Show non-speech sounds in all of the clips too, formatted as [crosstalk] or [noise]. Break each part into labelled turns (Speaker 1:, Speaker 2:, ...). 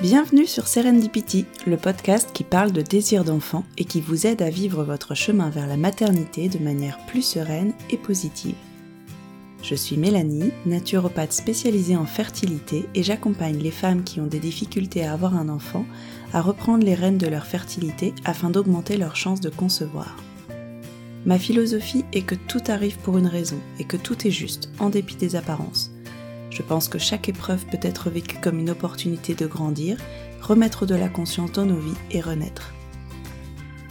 Speaker 1: Bienvenue sur Serendipity, le podcast qui parle de désir d'enfant et qui vous aide à vivre votre chemin vers la maternité de manière plus sereine et positive. Je suis Mélanie, naturopathe spécialisée en fertilité et j'accompagne les femmes qui ont des difficultés à avoir un enfant à reprendre les rênes de leur fertilité afin d'augmenter leurs chances de concevoir. Ma philosophie est que tout arrive pour une raison et que tout est juste, en dépit des apparences. Je pense que chaque épreuve peut être vécue comme une opportunité de grandir, remettre de la conscience dans nos vies et renaître.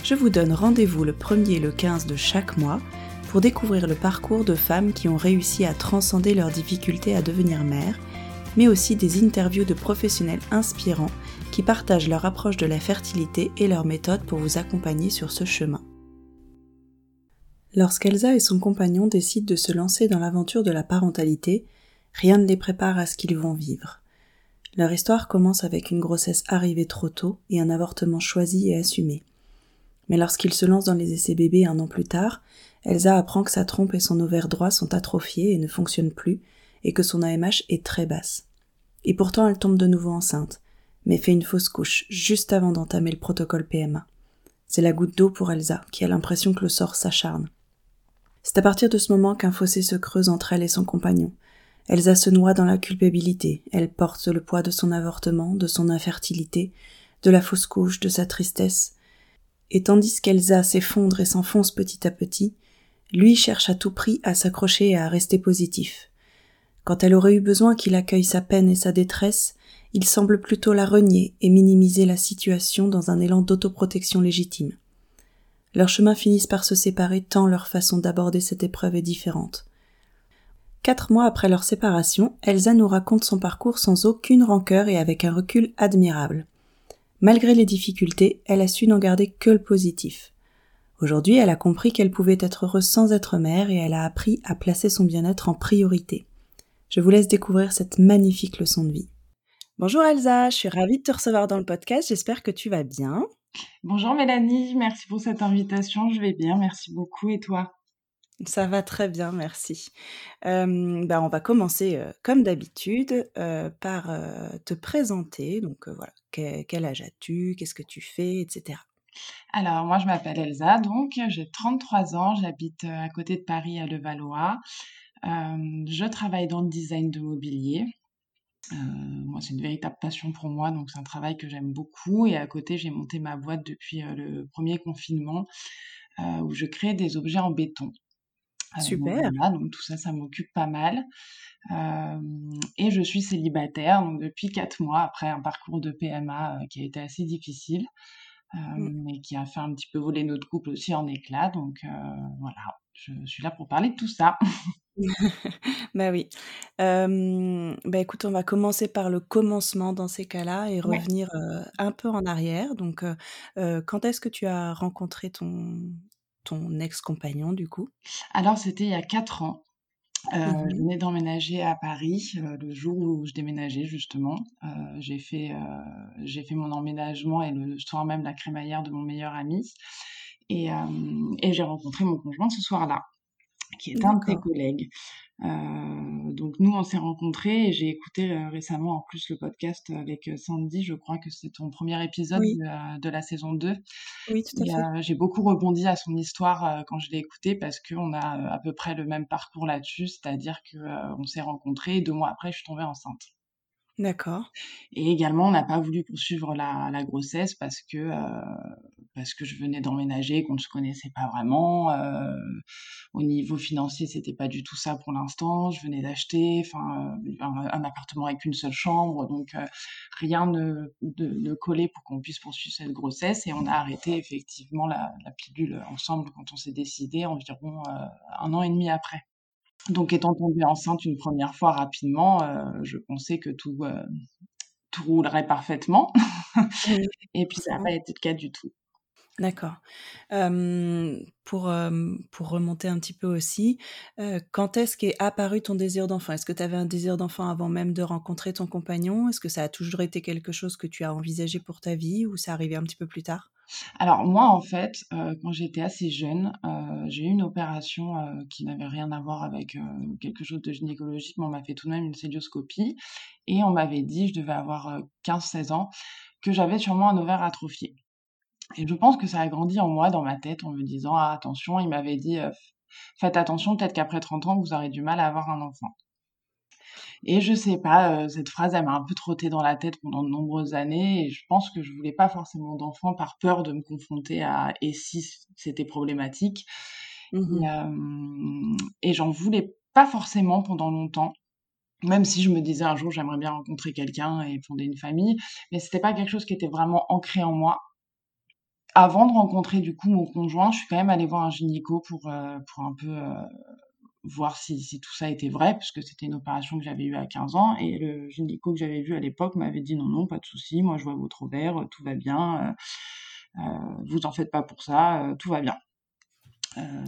Speaker 1: Je vous donne rendez-vous le 1er et le 15 de chaque mois pour découvrir le parcours de femmes qui ont réussi à transcender leurs difficultés à devenir mères, mais aussi des interviews de professionnels inspirants qui partagent leur approche de la fertilité et leurs méthodes pour vous accompagner sur ce chemin. Lorsqu'Elsa et son compagnon décident de se lancer dans l'aventure de la parentalité, Rien ne les prépare à ce qu'ils vont vivre. Leur histoire commence avec une grossesse arrivée trop tôt et un avortement choisi et assumé. Mais lorsqu'ils se lancent dans les essais bébés un an plus tard, Elsa apprend que sa trompe et son ovaire droit sont atrophiés et ne fonctionnent plus, et que son AMH est très basse. Et pourtant elle tombe de nouveau enceinte, mais fait une fausse couche juste avant d'entamer le protocole PMA. C'est la goutte d'eau pour Elsa, qui a l'impression que le sort s'acharne. C'est à partir de ce moment qu'un fossé se creuse entre elle et son compagnon, Elsa se noie dans la culpabilité, elle porte le poids de son avortement, de son infertilité, de la fausse couche, de sa tristesse. Et tandis qu'Elsa s'effondre et s'enfonce petit à petit, lui cherche à tout prix à s'accrocher et à rester positif. Quand elle aurait eu besoin qu'il accueille sa peine et sa détresse, il semble plutôt la renier et minimiser la situation dans un élan d'autoprotection légitime. Leurs chemins finissent par se séparer tant leur façon d'aborder cette épreuve est différente. Quatre mois après leur séparation, Elsa nous raconte son parcours sans aucune rancœur et avec un recul admirable. Malgré les difficultés, elle a su n'en garder que le positif. Aujourd'hui, elle a compris qu'elle pouvait être heureuse sans être mère et elle a appris à placer son bien-être en priorité. Je vous laisse découvrir cette magnifique leçon de vie. Bonjour Elsa, je suis ravie de te recevoir dans le podcast, j'espère que tu vas bien.
Speaker 2: Bonjour Mélanie, merci pour cette invitation, je vais bien, merci beaucoup et toi?
Speaker 1: Ça va très bien, merci. bah, on va commencer, comme d'habitude, par, te présenter. Donc, voilà, quel âge as-tu? Qu'est-ce que tu fais? etc.
Speaker 2: Alors moi je m'appelle Elsa donc, j'ai 33 ans, j'habite, à côté de Paris à Levallois. je travaille dans le design de mobilier. moi c'est une véritable passion pour moi, donc c'est un travail que j'aime beaucoup et à côté j'ai monté ma boîte depuis, le premier confinement, où je crée des objets en béton.
Speaker 1: Super.
Speaker 2: donc tout ça, ça m'occupe pas mal. et je suis célibataire donc depuis quatre mois après un parcours de PMA qui a été assez difficile, mmh. et qui a fait un petit peu voler notre couple aussi en éclats. Donc voilà, je suis là pour parler de tout ça. [laughs]
Speaker 1: bah oui. bah écoute, on va commencer par le commencement dans ces cas-là et revenir un peu en arrière. Donc, quand est-ce que tu as rencontré ton, ton ex-compagnon du coup?
Speaker 2: Alors c'était il y a quatre ans. Euh, mmh Je venais d'emménager à Paris euh, le jour où je déménageais justement. Euh, j'ai fait j'ai fait mon emménagement et le soir même la crémaillère de mon meilleur ami et, et j'ai rencontré mon conjoint ce soir-là qui est un de tes collègues. Euh, donc nous, on s'est rencontrés et j'ai écouté euh, récemment en plus le podcast avec euh, Sandy, je crois que c'est ton premier épisode de, la saison 2.
Speaker 1: Oui, tout à
Speaker 2: fait. j'ai beaucoup rebondi à son histoire quand je l'ai écouté parce qu'on a à peu près le même parcours là-dessus, c'est-à-dire qu'on s'est rencontrés et deux mois après, je suis tombée enceinte.
Speaker 1: D'accord.
Speaker 2: Et également, on n'a pas voulu poursuivre la, la grossesse parce que, euh, parce que je venais d'emménager, qu'on ne se connaissait pas vraiment. Euh, au niveau financier, c'était pas du tout ça pour l'instant. Je venais d'acheter enfin, un, appartement avec une seule chambre, donc euh, rien ne, ne, collait pour qu'on puisse poursuivre cette grossesse. Et on a arrêté effectivement la, la pilule ensemble quand on s'est décidé, environ un an et demi après. Donc étant tombée enceinte une première fois rapidement, euh, je pensais que tout, euh, tout roulerait parfaitement [laughs] et puis ça n'a pas été le cas du tout.
Speaker 1: D'accord. pour, pour remonter un petit peu aussi, quand est-ce qu'est apparu ton désir d'enfant? Est-ce que tu avais un désir d'enfant avant même de rencontrer ton compagnon? Est-ce que ça a toujours été quelque chose que tu as envisagé pour ta vie ou ça arrivé un petit peu plus tard?
Speaker 2: Alors moi, en fait, quand j'étais assez jeune, j'ai eu une opération, qui n'avait rien à voir avec, quelque chose de gynécologique, mais on m'a fait tout de même une célioscopie et on m'avait dit, je devais avoir, 15-16 ans, que j'avais sûrement un ovaire atrophié. Et je pense que ça a grandi en moi, dans ma tête, en me disant: «Ah attention», il m'avait dit, «Faites attention, peut-être qu'après 30 ans, vous aurez du mal à avoir un enfant». Et je sais pas, cette phrase, elle m'a un peu trottée dans la tête pendant de nombreuses années et je pense que je voulais pas forcément d'enfant par peur de me confronter à «et si c'était problématique?»
Speaker 1: Mmh
Speaker 2: et et j'en voulais pas forcément pendant longtemps, même si je me disais: «Un jour, j'aimerais bien rencontrer quelqu'un et fonder une famille», mais c'était pas quelque chose qui était vraiment ancré en moi avant de rencontrer du coup mon conjoint, je suis quand même allée voir un gynéco pour, heu, pour un peu, heu, voir si si tout ça était vrai, puisque c'était une opération que j'avais eue à 15 ans et le gynéco que j'avais vu à l'époque m'avait dit: «Non, non, pas de souci, moi je vois votre ovaire, tout va bien, vous en faites pas pour ça, tout va bien».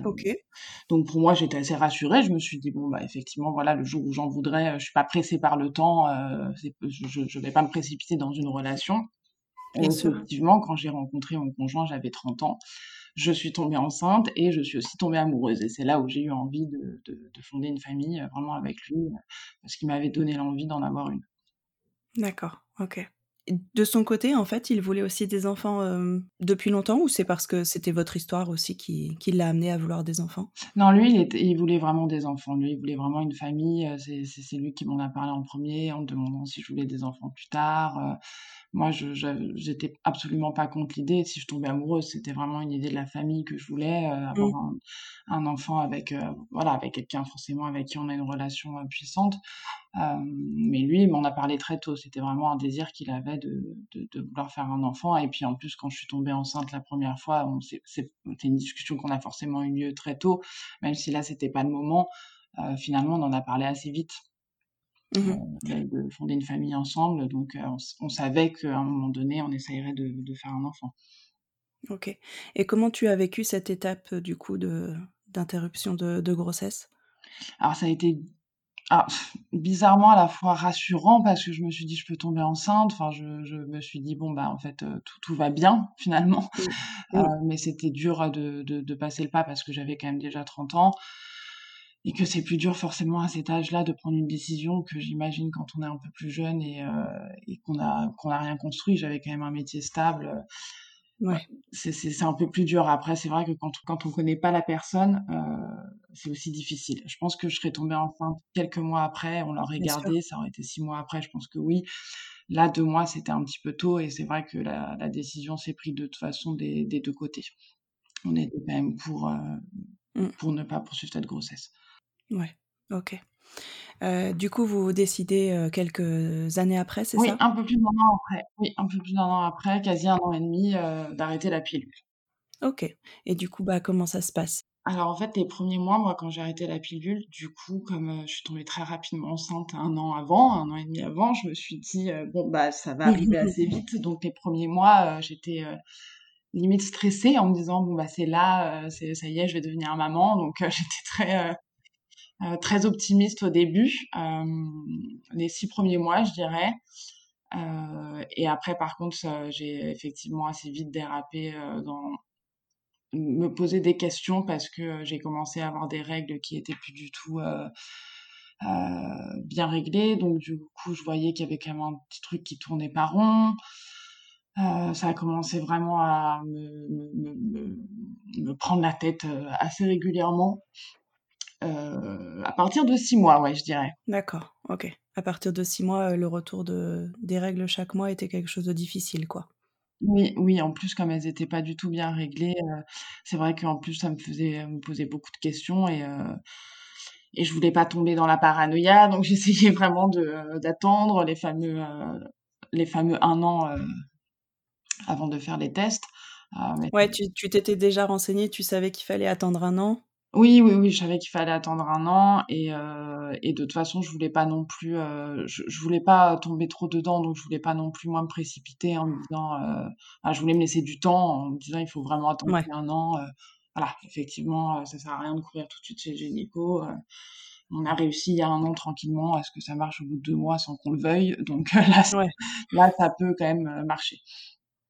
Speaker 1: OK.
Speaker 2: donc pour moi, j'étais assez rassurée. Je me suis dit: «Bon, bah, effectivement, voilà, le jour où j'en voudrais, je suis pas pressée par le temps, c'est je je vais pas me précipiter dans une relation». Et effectivement, quand j'ai rencontré mon conjoint, j'avais 30 ans. Je suis tombée enceinte et je suis aussi tombée amoureuse et c'est là où j'ai eu envie de de de fonder une famille, heu, vraiment avec lui, heu, parce qu'il m'avait donné l'envie d'en avoir une.
Speaker 1: D'accord, OK. Et de son côté, en fait, il voulait aussi des enfants, hem, depuis longtemps ou c'est parce que c'était votre histoire aussi qui qui l'a amené à vouloir des enfants?
Speaker 2: Non, lui, il était il voulait vraiment des enfants. Lui, il voulait vraiment une famille, c'est lui qui m'en a parlé en 1er en me demandant si je voulais des enfants plus tard. Moi, je j'étais absolument pas contre l'idée. Si je tombais amoureuse, c'était vraiment une idée de la famille que je voulais, heu, avoir
Speaker 1: Mmh.
Speaker 2: un un enfant avec, heu, voilà, avec quelqu'un forcément avec qui on a une relation, heu, puissante. Mais lui, il m'en a parlé très tôt. C'était vraiment un désir qu'il avait de de de vouloir faire un enfant et puis en plus, quand je suis tombée enceinte la 1re fois, c'était une discussion qu'on a forcément eu lieu très tôt, même si là, c'était pas le moment. Finalement, on en a parlé assez vite.
Speaker 1: Mmh
Speaker 2: de de fonder une famille ensemble, donc on savait qu'à un moment donné, on essayerait de de faire un enfant.
Speaker 1: OK et comment tu as vécu cette étape, du coup, de d'interruption de de grossesse?
Speaker 2: Alors ça a été ah bizarrement à la fois rassurant parce que je me suis dit: «Je peux tomber enceinte», enfin je je me suis dit: «Bon, bah, en fait, tout tout va bien [laughs] finalement».
Speaker 1: Mmh.
Speaker 2: Heu,
Speaker 1: Mmh.
Speaker 2: mais c'était dur de de de passer le pas parce que j'avais quand même déjà 30 ans et que c'est plus dur forcément à cet âge-là de prendre une décision que j'imagine quand on est un peu plus jeune et et qu'on a qu'on a rien construit. J'avais quand même un métier stable, ouais, c'est un peu plus dur. Après, c'est vrai que quand quand on connaît pas la personne, heu, c'est aussi difficile. Je pense que je serais tombée enceinte quelques mois après, on l'aurait gardé, ça aurait été 6 mois après, je pense que oui. Là, 2 mois, c'était un petit peu tôt et c'est vrai que la la décision s'est prise de toute façon des des 2 côtés. On était quand même pour, heu,
Speaker 1: Mmh.
Speaker 2: pour ne pas poursuivre cette grossesse.
Speaker 1: Ouais, OK. Heu, du coup, vous décidez, heu, quelques années après, c'est
Speaker 2: Oui,
Speaker 1: ça?
Speaker 2: un peu plus d'1 an après. Oui, un peu plus d'1 an après, quasi 1 an et demi, heu, d'arrêter la pilule.
Speaker 1: OK et du coup, bah, comment ça se passe?
Speaker 2: Alors en fait, les 1ers mois, moi, quand j'ai arrêté la pilule, du coup, comme, je suis tombée très rapidement enceinte 1 an avant, 1 an et demi avant, je me suis dit, «Bon, bah, ça va arriver [laughs] assez vite». Donc les 1ers mois, j'étais, limite stressée en me disant: «Bon, bah, c'est là, ça y est, je vais devenir maman». Donc [laughs] j'étais très, heu, très optimiste au début, hem, les 6 premiers mois, je dirais. Heu et après par contre, j'ai effectivement assez vite dérapé, dans me poser des questions parce que, j'ai commencé à avoir des règles qui étaient plus du tout, bien réglées. Donc du coup, je voyais qu'il y avait quand même un petit truc qui tournait pas rond. Ça a commencé vraiment à me prendre la tête, assez régulièrement. Heu, à partir de 6 mois, ouais, je dirais.
Speaker 1: D'accord, OK. À partir de 6 mois, heu, le retour de des règles chaque mois était quelque chose de difficile, quoi?
Speaker 2: Oui, oui, en plus, comme elles étaient pas du tout bien réglées, heu, c'est vrai qu'en plus, ça me faisait me posait beaucoup de questions et heu et je voulais pas tomber dans la paranoïa. [laughs] Donc j'essayais vraiment de d'attendre les fameux, les fameux 1 an, avant de faire les tests. Mais
Speaker 1: Ouais, tu tu t'étais déjà renseignée, tu savais qu'il fallait attendre 1 an?
Speaker 2: Oui, oui, oui, je savais qu'il fallait attendre un an et et de toute façon, je voulais pas non plus, heu, je je voulais pas tomber trop dedans, donc je voulais pas non plus, moi, me précipiter en me disant, ah, je voulais me laisser du temps en me disant: «Il faut vraiment attendre
Speaker 1: Ouais.
Speaker 2: un an», voilà, effectivement, ça sert à rien de courir tout de suite chez le gynéco, on a réussi il y a un an tranquillement à ce que ça marche au bout de 2 mois sans qu'on le veuille, donc là,
Speaker 1: Ouais.
Speaker 2: là, ça peut quand même, marcher.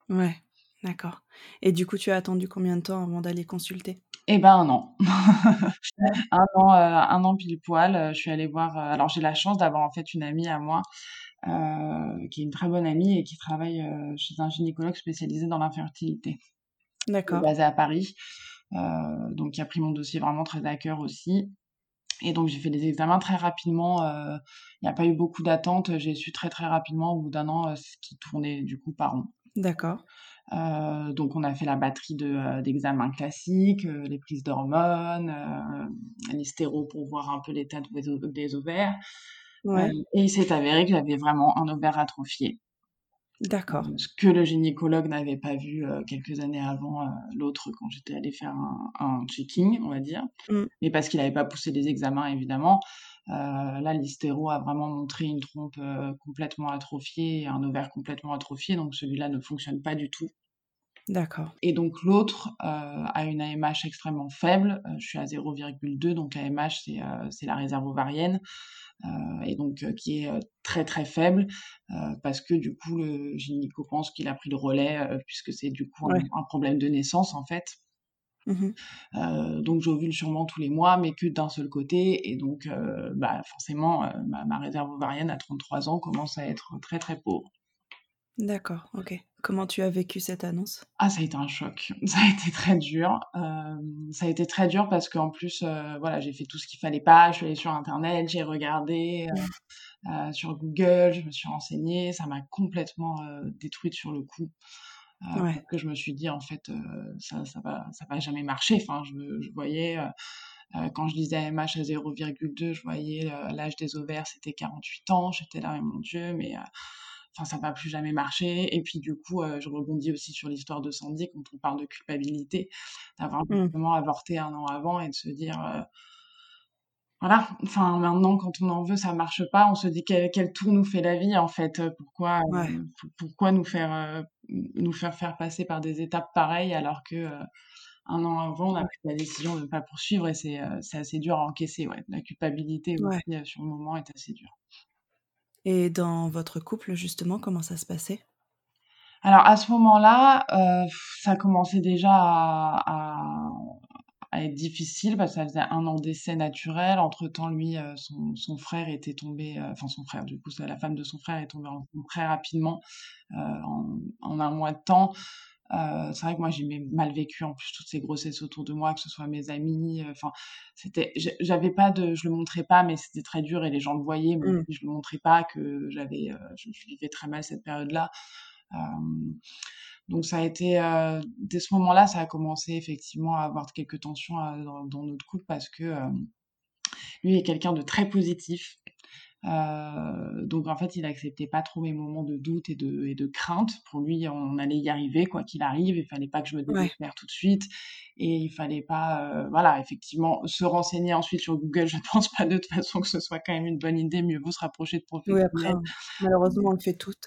Speaker 1: Ouais, d'accord et du coup, tu as attendu combien de temps avant d'aller consulter?
Speaker 2: Et ben, 1 an. [laughs] 1 an, heu, 1 an pile poil, heu, je suis allée voir, heu alors j'ai la chance d'avoir en fait une amie à moi, qui est une très bonne amie et qui travaille, chez un gynécologue spécialisé dans l'infertilité.
Speaker 1: D'accord.
Speaker 2: basé à Paris, donc qui a pris mon dossier vraiment très à cœur aussi et donc j'ai fait des examens très rapidement, il y a pas eu beaucoup d'attente, j'ai su très, très rapidement au bout d'1 an, ce qui tournait du coup pas rond.
Speaker 1: D'accord.
Speaker 2: Heu, donc on a fait la batterie de, heu, d'examens classiques, heu, les prises d'hormones, heu, l'hystéro pour voir un peu l'état de ov des ovaires,
Speaker 1: Ouais.
Speaker 2: et il s'est avéré que j'avais vraiment un ovaire atrophié.
Speaker 1: D'accord.
Speaker 2: Ce que le gynécologue n'avait pas vu, heu, quelques années avant, heu, l'autre quand j'étais allée faire un un checking, on va dire
Speaker 1: Mmh.
Speaker 2: et parce qu'il avait pas poussé les examens évidemment. Heu, là, l'hystéro a vraiment montré une trompe, complètement atrophiée et un ovaire complètement atrophié, donc celui-là ne fonctionne pas du tout
Speaker 1: D'accord.
Speaker 2: et donc l'autre, heu, a une AMH extrêmement faible, heu, je suis à 0,2 donc AMH c'est, heu, c'est la réserve ovarienne, et donc qui est, très, très faible, parce que du coup le gynéco pense qu'il a pris le relais, puisque c'est du coup
Speaker 1: Ouais.
Speaker 2: un un problème de naissance en fait.
Speaker 1: Mmh
Speaker 2: donc j'ovule sûrement tous les mois, mais que d'un seul côté et donc bah, forcément, ma réserve ovarienne à 33 ans commence à être très, très pauvre.
Speaker 1: D'accord, OK. Comment tu as vécu cette annonce?
Speaker 2: Ah ça a été un choc, [laughs] ça a été très dur, hem, ça a été très dur parce qu'en plus, heu, voilà, j'ai fait tout ce qu'il fallait pas, je suis allée sur internet, j'ai regardé, heu, sur Google, je me suis renseignée, ça m'a complètement, détruite sur le coup, heu,
Speaker 1: Ouais.
Speaker 2: parce que je me suis dit: «En fait, ça ça va ça va jamais marcher», enfin je je voyais, quand je disais AMH à 0,2, je voyais, l'âge des ovaires, c'était 48 ans, j'étais là: «Mais mon Dieu, mais enfin ça va plus jamais marcher» et puis du coup, heu, je rebondis aussi sur l'histoire de Sandy quand on parle de culpabilité, d'avoir
Speaker 1: Mmh.
Speaker 2: justement avorté 1 an avant et de se dire, heu voilà, enfin maintenant quand on en veut, ça marche pas, on se dit: «Quel quel tour nous fait la vie en fait, heu, pourquoi,
Speaker 1: Ouais.
Speaker 2: pourquoi nous faire, nous faire faire passer par des étapes pareilles alors que, 1 an avant on a pris la décision de ne pas poursuivre» et c'est, assez dur à encaisser, ouais. La culpabilité
Speaker 1: Ouais.
Speaker 2: aussi, sur le moment est assez dure.
Speaker 1: Et dans votre couple justement, comment ça se passait?
Speaker 2: Alors à ce moment-là, heu, ça commençait déjà à être difficile parce que ça faisait 1 an d'essai naturel. Entre temps, lui, heu, son frère était tombé, heu, enfin son frère, du coup, la femme de son frère est tombée enceinte très rapidement, en en 1 mois de temps. Heu, c'est vrai que moi j'ai mais mal vécu en plus toutes ces grossesses autour de moi, que ce soit mes amis, heu, enfin c'était je j'avais pas de je le montrais pas, mais c'était très dur et les gens le voyaient,
Speaker 1: Mmh.
Speaker 2: si je le montrais pas, que j'avais, heu, je je vivais très mal cette période-là. Donc ça a été, dès ce moment-là, ça a commencé effectivement à avoir quelques tensions, dans dans notre couple parce que, lui est quelqu'un de très positif. Heu, donc en fait, il acceptait pas trop mes moments de doute et de et de crainte. Pour lui, on allait y arriver quoi qu'il arrive, il fallait pas que je me
Speaker 1: Ouais.
Speaker 2: désespère tout de suite et il fallait pas, heu, voilà, effectivement, se renseigner ensuite sur Google, je pense pas de toute façon que ce soit quand même une bonne idée, mieux vaut se rapprocher de
Speaker 1: Oui après,
Speaker 2: professionnels.
Speaker 1: malheureusement on le fait toutes.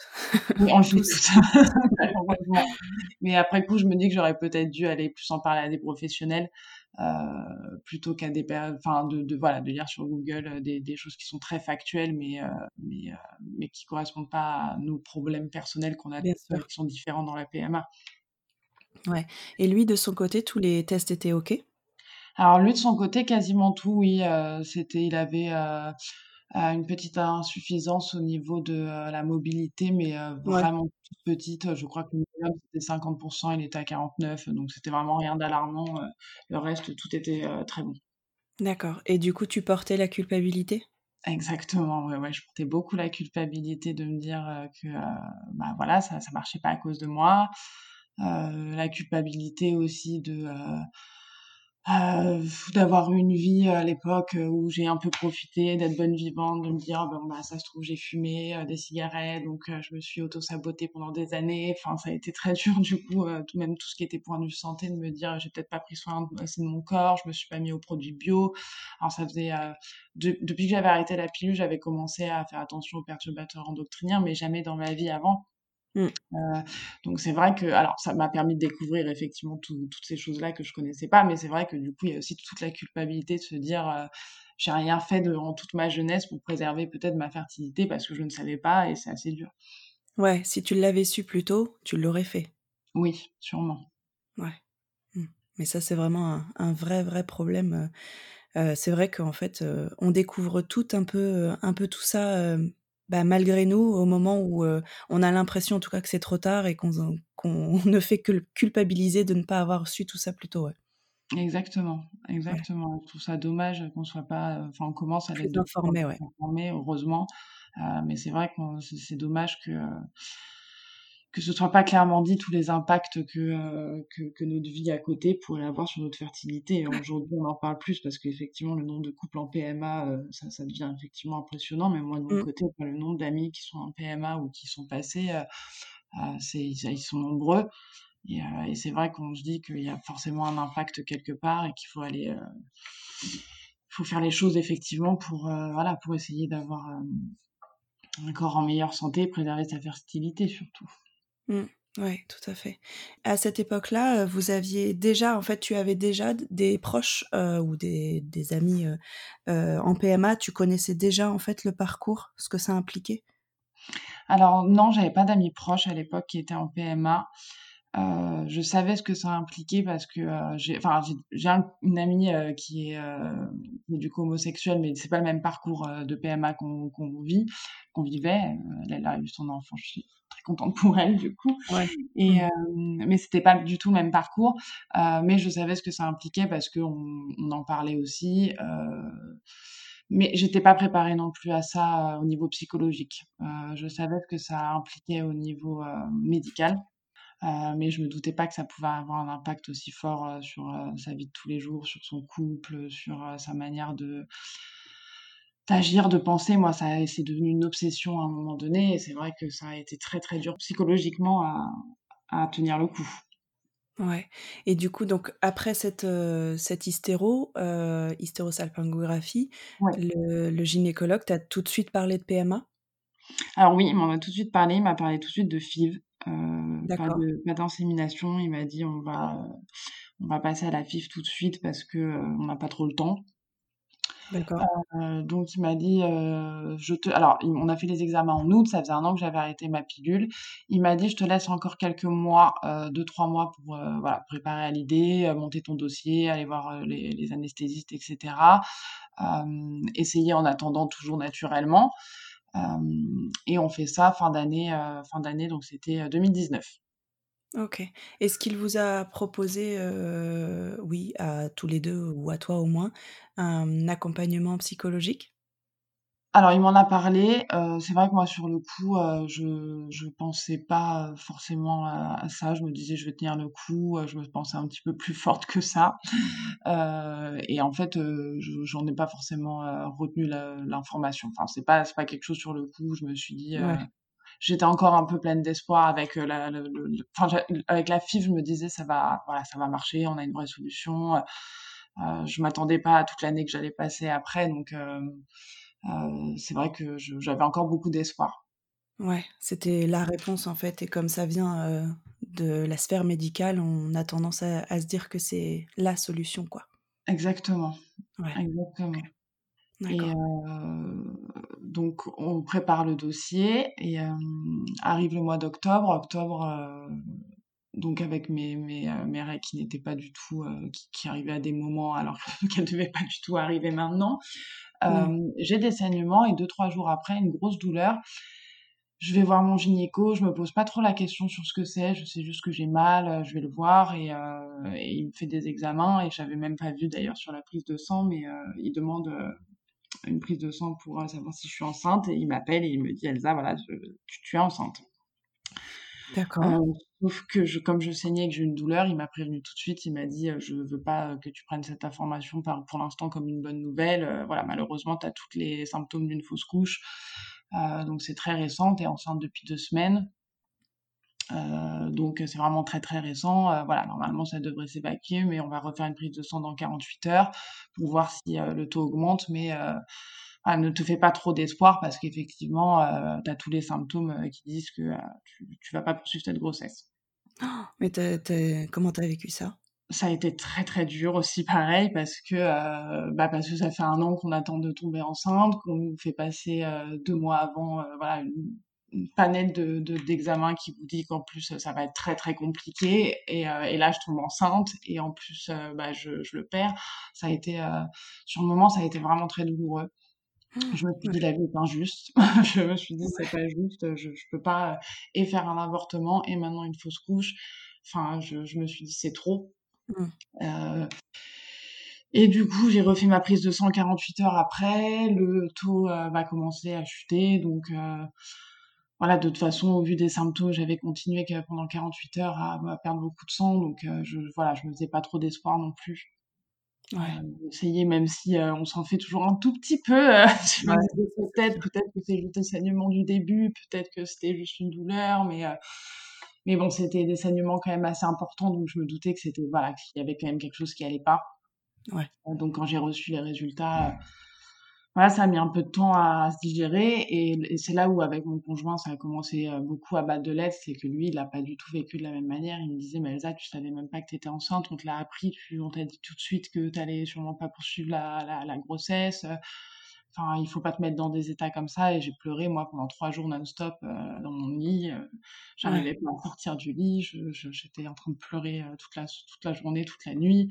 Speaker 2: Oui, on [laughs] le fait toutes, [laughs] malheureusement. Mais après coup, je me dis que j'aurais peut-être dû aller plus en parler à des professionnels, heu, plutôt qu'à des enfin de de voilà, de lire sur Google, heu, des des choses qui sont très factuelles mais heu mais heu, mais qui correspondent pas à nos problèmes personnels qu'on a
Speaker 1: Bien sûr.
Speaker 2: qui sont différents dans la PMA.
Speaker 1: Ouais et lui de son côté, tous les tests étaient OK?
Speaker 2: Alors lui de son côté, quasiment tout oui, c'était il avait, une petite insuffisance au niveau de, heu, la mobilité mais
Speaker 1: Ouais.
Speaker 2: vraiment toute petite, je crois que c'était 50 % il était à 49 donc c'était vraiment rien d'alarmant, heu, le reste tout était, très bon.
Speaker 1: D'accord et du coup, tu portais la culpabilité?
Speaker 2: Exactement, ouais, ouais, je portais beaucoup la culpabilité de me dire, que, heu, bah, voilà, ça ça marchait pas à cause de moi. La culpabilité aussi de, heu d'avoir une vie à l'époque où j'ai un peu profité d'être bonne vivante, de me dire bah ça se trouve j'ai fumé des cigarettes donc je me suis auto sabotée pendant des années. Enfin ça a été très [laughs] dur du coup tout même tout ce qui était point de santé de me dire j'ai peut-être pas pris soin assez de mon corps, je me suis pas mis aux produits bio. Alors ça faisait depuis que j'avais arrêté la pilule j'avais commencé à faire attention aux perturbateurs endocriniens mais jamais dans ma vie avant. Mmh. Euh, donc c'est vrai que, alors ça m'a permis de découvrir effectivement toutes ces choses-là que je connaissais pas, mais c'est vrai que du coup il y a aussi toute la culpabilité de se dire euh, j'ai rien fait durant toute ma jeunesse pour préserver peut-être ma fertilité parce que je ne savais pas et c'est assez dur.
Speaker 1: Ouais, si tu l'avais su plus tôt, tu l'aurais fait.
Speaker 2: Oui, sûrement.
Speaker 1: Ouais. Mmh. Mais ça c'est vraiment un, vrai vrai problème. Euh, c'est vrai qu'en fait on découvre tout un peu un peu tout ça bah, malgré nous, au moment où on a l'impression en tout cas que c'est trop tard et qu'on [laughs] ne fait que culpabiliser de ne pas avoir su tout ça plus tôt. Ouais.
Speaker 2: Exactement, exactement. Tout ça dommage qu'on soit pas, enfin on commence à
Speaker 1: être informé, ouais.
Speaker 2: heureusement. mais c'est vrai que c'est dommage que que ce soit pas clairement dit tous les impacts que, euh, que, notre vie à côté pourrait avoir sur notre fertilité. Et aujourd'hui, on en parle plus parce qu'effectivement, le nombre de couples en PMA, euh, ça, ça devient effectivement impressionnant. Mais moi, de mon mmh. côté, le nombre d'amis qui sont en PMA ou qui sont passés, euh, c'est, ils sont nombreux. Et, et c'est vrai qu'on se dit qu'il y a forcément un impact quelque part et qu'il faut aller, faut faire les choses effectivement pour, voilà, pour essayer d'avoir un corps en meilleure santé, préserver sa fertilité surtout.
Speaker 1: Mmh. Oui, tout à fait. À cette époque-là, vous aviez déjà en fait, tu avais déjà des proches, ou des amis, en PMA? Tu connaissais déjà, en fait, le parcours, ce que ça impliquait?
Speaker 2: Alors non, j'avais pas d'amis proches à l'époque qui étaient en PMA. Euh, je savais ce que ça impliquait parce que euh, j'ai, j'ai une amie euh, qui, est, du coup homosexuelle, mais c'est pas le même parcours de PMA qu'on vit, qu'on vivait. Elle, a eu son enfant, je contente pour elle du coup. Ouais. Et mmh. mais c'était pas du tout le même parcours. mais je savais ce que ça impliquait parce qu'on on en parlait aussi. mais j'étais pas préparée non plus à ça au niveau psychologique. je savais ce que ça impliquait au niveau médical. Euh, mais je me doutais pas que ça pouvait avoir un impact aussi fort euh, sur euh, sa vie de tous les jours, sur son couple, sur sa manière de d'agir, de penser. Moi, ça c'est devenu une obsession à un moment donné, et c'est vrai que ça a été très très dur psychologiquement à, à tenir le coup.
Speaker 1: Ouais. Et du coup, donc après cette, cette hystéro, hystérosalpingographie, le, le gynécologue t'a tout de suite parlé de PMA
Speaker 2: Alors oui, il m'en a tout de suite parlé. Il m'a parlé tout de suite de FIV. Euh, pas de d'insémination. Il m'a dit on va on va passer à la FIF tout de suite parce que euh, on n'a pas trop le temps. D'accord. Euh, donc il m'a dit, je te, alors on a fait les examens en août, ça faisait un an que j'avais arrêté ma pilule. Il m'a dit, je te laisse encore quelques mois, deux trois mois pour voilà préparer à l'idée, monter ton dossier, aller voir les, les anesthésistes, etc. essayer en attendant toujours naturellement. Euh, et on fait ça fin d'année, euh, fin d'année, donc c'était 2019.
Speaker 1: Ok. Est-ce qu'il vous a proposé, oui, à tous les deux ou à toi au moins, un accompagnement psychologique?
Speaker 2: Alors, il m'en a parlé. c'est vrai que moi, sur le coup, je ne pensais pas forcément à, ça. Je me disais, je vais tenir le coup. je me pensais un petit peu plus forte que ça. et en fait, j'en ai pas forcément retenu l'information. Enfin, c'est pas pas quelque chose sur le coup. Je me suis dit. J'étais encore un peu pleine d'espoir avec la, avec la FIV. Je me disais, ça va, voilà, ça va marcher. On a une vraie solution. je m'attendais pas à toute l'année que j'allais passer après. Donc, euh, c'est vrai que j'avais encore beaucoup d'espoir.
Speaker 1: Ouais, c'était la réponse en fait, et comme ça vient euh, de la sphère médicale, on a tendance à, se dire que c'est la solution, quoi.
Speaker 2: Exactement. Ouais. Exactement. Et euh, donc, on prépare le dossier et arrive le mois d'octobre. Octobre, donc avec mes, mes, mes règles qui n'étaient pas du tout, qui, qui, arrivaient à des moments alors [laughs] qu'elles ne devaient pas du tout arriver maintenant. Mmh. J'ai des saignements et deux, trois jours après, une grosse douleur. Je vais voir mon gynéco, je me pose pas trop la question sur ce que c'est, je sais juste que j'ai mal, je vais le voir et, il me fait des examens et j'avais même pas vu d'ailleurs sur la prise de sang, mais il demande une prise de sang pour savoir si je suis enceinte et il m'appelle et il me dit Elsa, voilà, tu, tu es enceinte.
Speaker 1: D'accord.
Speaker 2: sauf que je comme je saignais et que j'ai une douleur, il m'a prévenu tout de suite. Il m'a dit: «Je veux pas que tu prennes cette information par pour l'instant comme une bonne nouvelle. voilà, malheureusement, tu as tous les symptômes d'une fausse couche, donc c'est très récent. Tu es enceinte depuis 2 semaines». Donc c'est vraiment très, très récent. voilà, normalement, ça devrait s'évacuer, mais on va refaire une prise de sang dans 48 heures pour voir si le taux augmente, mais ah, ne te fais pas trop d'espoir parce qu'effectivement, euh, tu as tous les symptômes euh, qui disent que euh, tu, ne vas pas poursuivre cette grossesse. [gasps]
Speaker 1: mais comment tu as vécu ça?
Speaker 2: Ça a été très très dur aussi pareil parce que bah parce que ça fait un an qu'on attend de tomber enceinte qu'on nous fait passer deux mois avant voilà une, panel de d'examens qui vous dit qu'en plus ça va être très très compliqué et, et là je tombe enceinte et en plus bah je, je, le perds ça a été sur le moment ça a été vraiment très douloureux je me suis dit, la vie est injuste. [laughs] je me suis dit, c'est pas juste. Je, je peux pas euh, et faire un avortement et maintenant une fausse couche. Enfin, je, je me suis dit, c'est trop. Mmh. Euh, et du coup, j'ai refait ma prise de 148 heures après. Le taux euh, va commencer à chuter. Donc, voilà, de toute façon, au vu des symptômes, j'avais continué pendant 48 heures à, à, perdre beaucoup de sang. Donc, je, voilà, je me faisais pas trop d'espoir non plus. Ouais. essayer, même si on s'en fait toujours un tout petit peu. [laughs] peut-être, peut-être que c'est juste un saignement du début, peut-être que c'était juste une douleur, mais mais bon, c'était des saignements quand même assez importants, donc je me doutais que c'était voilà qu'il y avait quand même quelque chose qui allait pas. Ouais. Donc quand j'ai reçu les résultats, voilà, ça a mis un peu de temps à, se digérer et, c'est là où avec mon conjoint ça a commencé euh, beaucoup à battre de l'aide, c'est que lui il n'a pas du tout vécu de la même manière. Il me disait mais Elsa tu savais même pas que tu étais enceinte, on te l'a appris, tu, on t'a dit tout de suite que tu allais sûrement pas poursuivre la, la, la, grossesse. Enfin il faut pas te mettre dans des états comme ça et j'ai pleuré moi pendant trois jours non-stop euh, dans mon lit. Euh, J'arrivais pas à sortir du lit, j'étais en train de pleurer euh, toute la toute la journée, toute la nuit.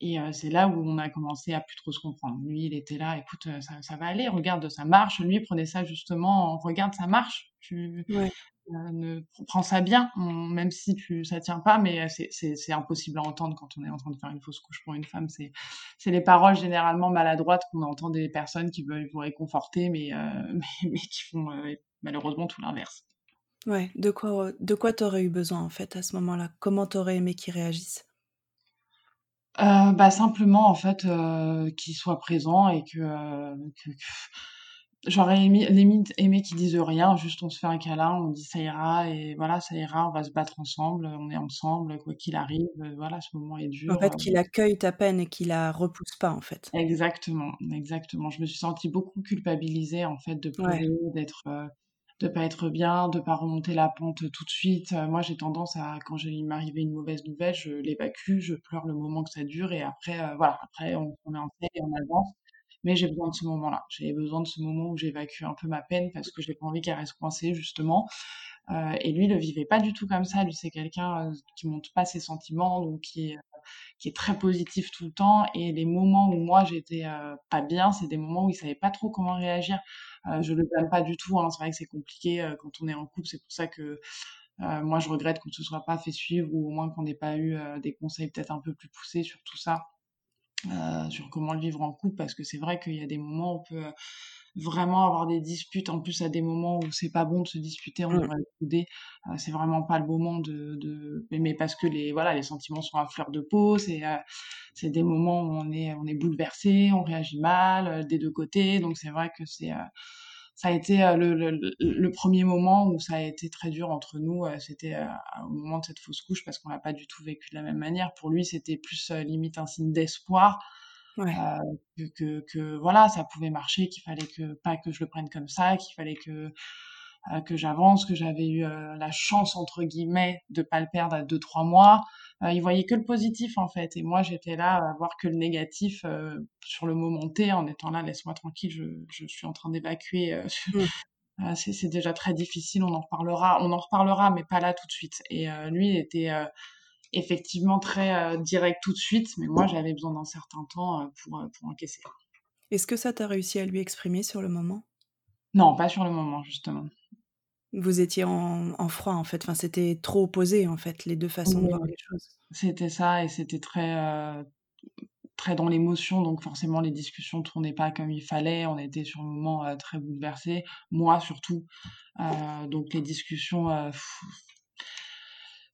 Speaker 2: Et c'est là où on a commencé à plus trop se comprendre. Lui, il était là, écoute, ça, ça va aller, regarde, ça marche. Lui, il prenait ça justement, regarde, ça marche. Tu ne prends ça bien, même si tu ça tient pas, mais c'est impossible à entendre quand on est en train de faire une fausse couche pour une femme. C'est les paroles généralement maladroites qu'on entend des personnes qui veulent vous réconforter, mais [laughs] mais, mais, qui font malheureusement tout l'inverse.
Speaker 1: Ouais, de quoi de quoi t'aurais eu besoin en fait à ce moment-là? Comment t'aurais aimé qu'ils réagissent
Speaker 2: euh, bah, simplement en fait, euh, qu'il soit présent et que, euh, j'aurais aimé limite aimé qu'il dise rien, juste on se fait un câlin, on dit: «Ça ira» et voilà, ça ira, on va se battre ensemble, on est ensemble, quoi qu'il arrive, voilà, ce moment est dur,
Speaker 1: En fait, qu'il accueille ta peine et qu'il la repousse pas, en fait.
Speaker 2: Exactement, exactement. Je me suis sentie beaucoup culpabilisée, en fait, de pleurer, d'être, de pas être bien, de pas remonter la pente tout de suite. Euh, moi, j'ai tendance à, quand il m'arrivait une mauvaise nouvelle, je l'évacue, je pleure le moment que ça dure et après, euh, voilà, après on, est en paix et on avance. Mais j'ai besoin de ce moment-là. J'ai besoin de ce moment où j'évacue un peu ma peine parce que j'ai pas envie qu'elle reste coincée justement. Euh, et lui, il le vivait pas du tout comme ça. Lui, c'est quelqu'un qui monte pas ses sentiments, donc qui est, qui est très positif tout le temps. Et les moments où moi j'étais pas bien, c'est des moments où il savait pas trop comment réagir. Euh, je le blâme pas du tout. Hein. C'est vrai que c'est compliqué euh, quand on est en couple. C'est pour ça que euh, moi, je regrette qu'on ne se soit pas fait suivre ou au moins qu'on n'ait pas eu des conseils peut-être un peu plus poussés sur tout ça, sur comment le vivre en couple, parce que c'est vrai qu'il y a des moments où on peut vraiment avoir des disputes. En plus, à des moments où c'est pas bon de se disputer, on mmh. devrait couder. c'est vraiment pas le moment de, de, mais parce que les voilà, les sentiments sont à fleur de peau. C'est c'est des moments où on est on est bouleversé, on réagit mal des deux côtés. Donc c'est vrai que c'est ça a été le, le, le, premier moment où ça a été très dur entre nous. C'était au moment de cette fausse couche parce qu'on l'a pas du tout vécu de la même manière. Pour lui, c'était plus limite un signe d'espoir. Ouais. Euh, que, que, voilà, ça pouvait marcher, qu'il fallait que pas que je le prenne comme ça, qu'il fallait que euh, que j'avance, que j'avais eu euh, la chance entre guillemets de pas le perdre à deux trois mois. Il voyait que le positif en fait, et moi j'étais là à voir que le négatif sur le moment T, en étant là, laisse-moi tranquille, je, je, suis en train d'évacuer. [laughs] Mmh. c'est déjà très difficile, on en reparlera, on en reparlera, mais pas là tout de suite. Et lui, il était effectivement très direct tout de suite, mais moi j'avais besoin d'un certain temps pour, pour encaisser.
Speaker 1: Est-ce que ça t'a réussi à lui exprimer sur le moment?
Speaker 2: Non, pas sur le moment, justement.
Speaker 1: Vous étiez en, en froid, en fait. Enfin, c'était trop opposé, en fait, les deux façons de voir les choses.
Speaker 2: C'était ça, et c'était très, très dans l'émotion, donc forcément, les discussions tournaient pas comme il fallait. On était sur le moment très bouleversé, moi surtout. donc les discussions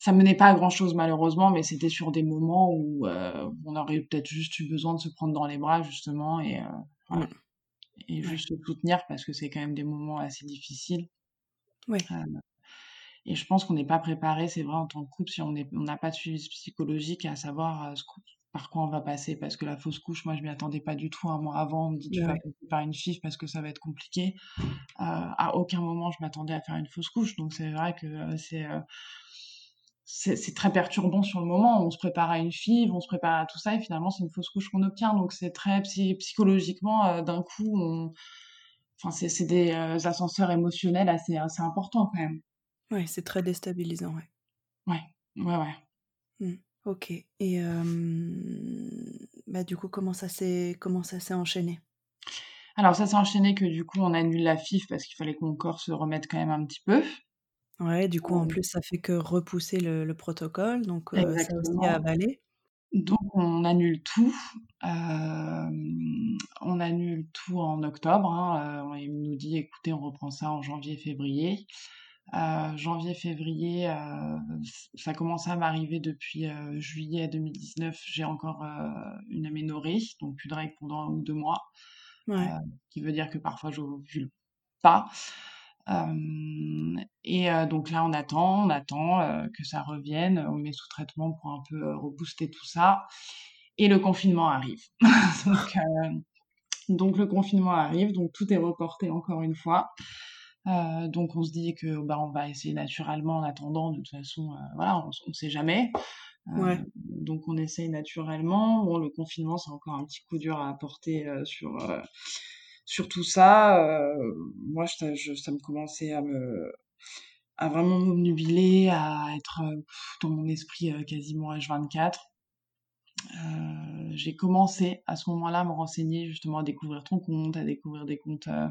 Speaker 2: ça menait pas à grand chose malheureusement, mais c'était sur des moments où on aurait peut-être juste eu besoin de se prendre dans les bras justement et voilà. et juste se soutenir parce que c'est quand même des moments assez difficiles.
Speaker 1: Oui.
Speaker 2: Et je pense qu'on n'est pas préparé, c'est vrai, en tant que couple, si on n'a pas de suivi psychologique à savoir euh, ce, par quoi on va passer. Parce que la fausse couche, moi, je m'y attendais pas du tout un mois avant. On me dit, tu vas passer par une FIF parce que ça va être compliqué. Euh, à aucun moment, je m'attendais à faire une fausse couche. Donc, c'est vrai que euh, c'est c'est très perturbant sur le moment. On se prépare à une FIV, on se prépare à tout ça, et finalement, c'est une fausse couche qu'on obtient. Donc, c'est très psychologiquement, d'un coup, on... enfin, c'est des ascenseurs émotionnels assez, assez importants quand même.
Speaker 1: Ouais, c'est très déstabilisant, ouais.
Speaker 2: Ouais, ouais, ouais.
Speaker 1: Mmh. OK et bah, du coup, comment ça s'est comment ça s'est enchaîné?
Speaker 2: Alors ça s'est enchaîné que du coup, on annule la FIF parce qu'il fallait que mon corps se remette quand même un petit peu.
Speaker 1: Ouais, du coup, en plus, ça fait que repousser le le protocole, donc ça aussi à avaler.
Speaker 2: Donc on annule tout, on annule tout en octobre, hein, on nous dit: «Écoutez, on reprend ça en janvier-février». Janvier-février, ça commençait à m'arriver depuis juillet 2019. J'ai encore une aménorrhée, donc plus de règles pendant un ou deux mois. Ouais. qui veut dire que parfois je n'ovule pas. Et donc là, on attend, on attend que ça revienne. On met sous traitement pour un peu rebooster tout ça. Et le confinement arrive. [laughs] donc, donc le confinement arrive, donc tout est reporté encore une fois. Euh, donc on se dit que bah on va essayer naturellement en attendant. De toute façon, euh, voilà, on, ne sait jamais. Euh, donc on essaye naturellement. Bon, le confinement, c'est encore un petit coup dur à apporter sur sur tout ça. moi, je, ça me commençait à me à vraiment m'obnubiler, à être dans mon esprit quasiment H24. Euh, j'ai commencé à ce moment-là à me renseigner justement à découvrir ton compte, à découvrir des comptes euh,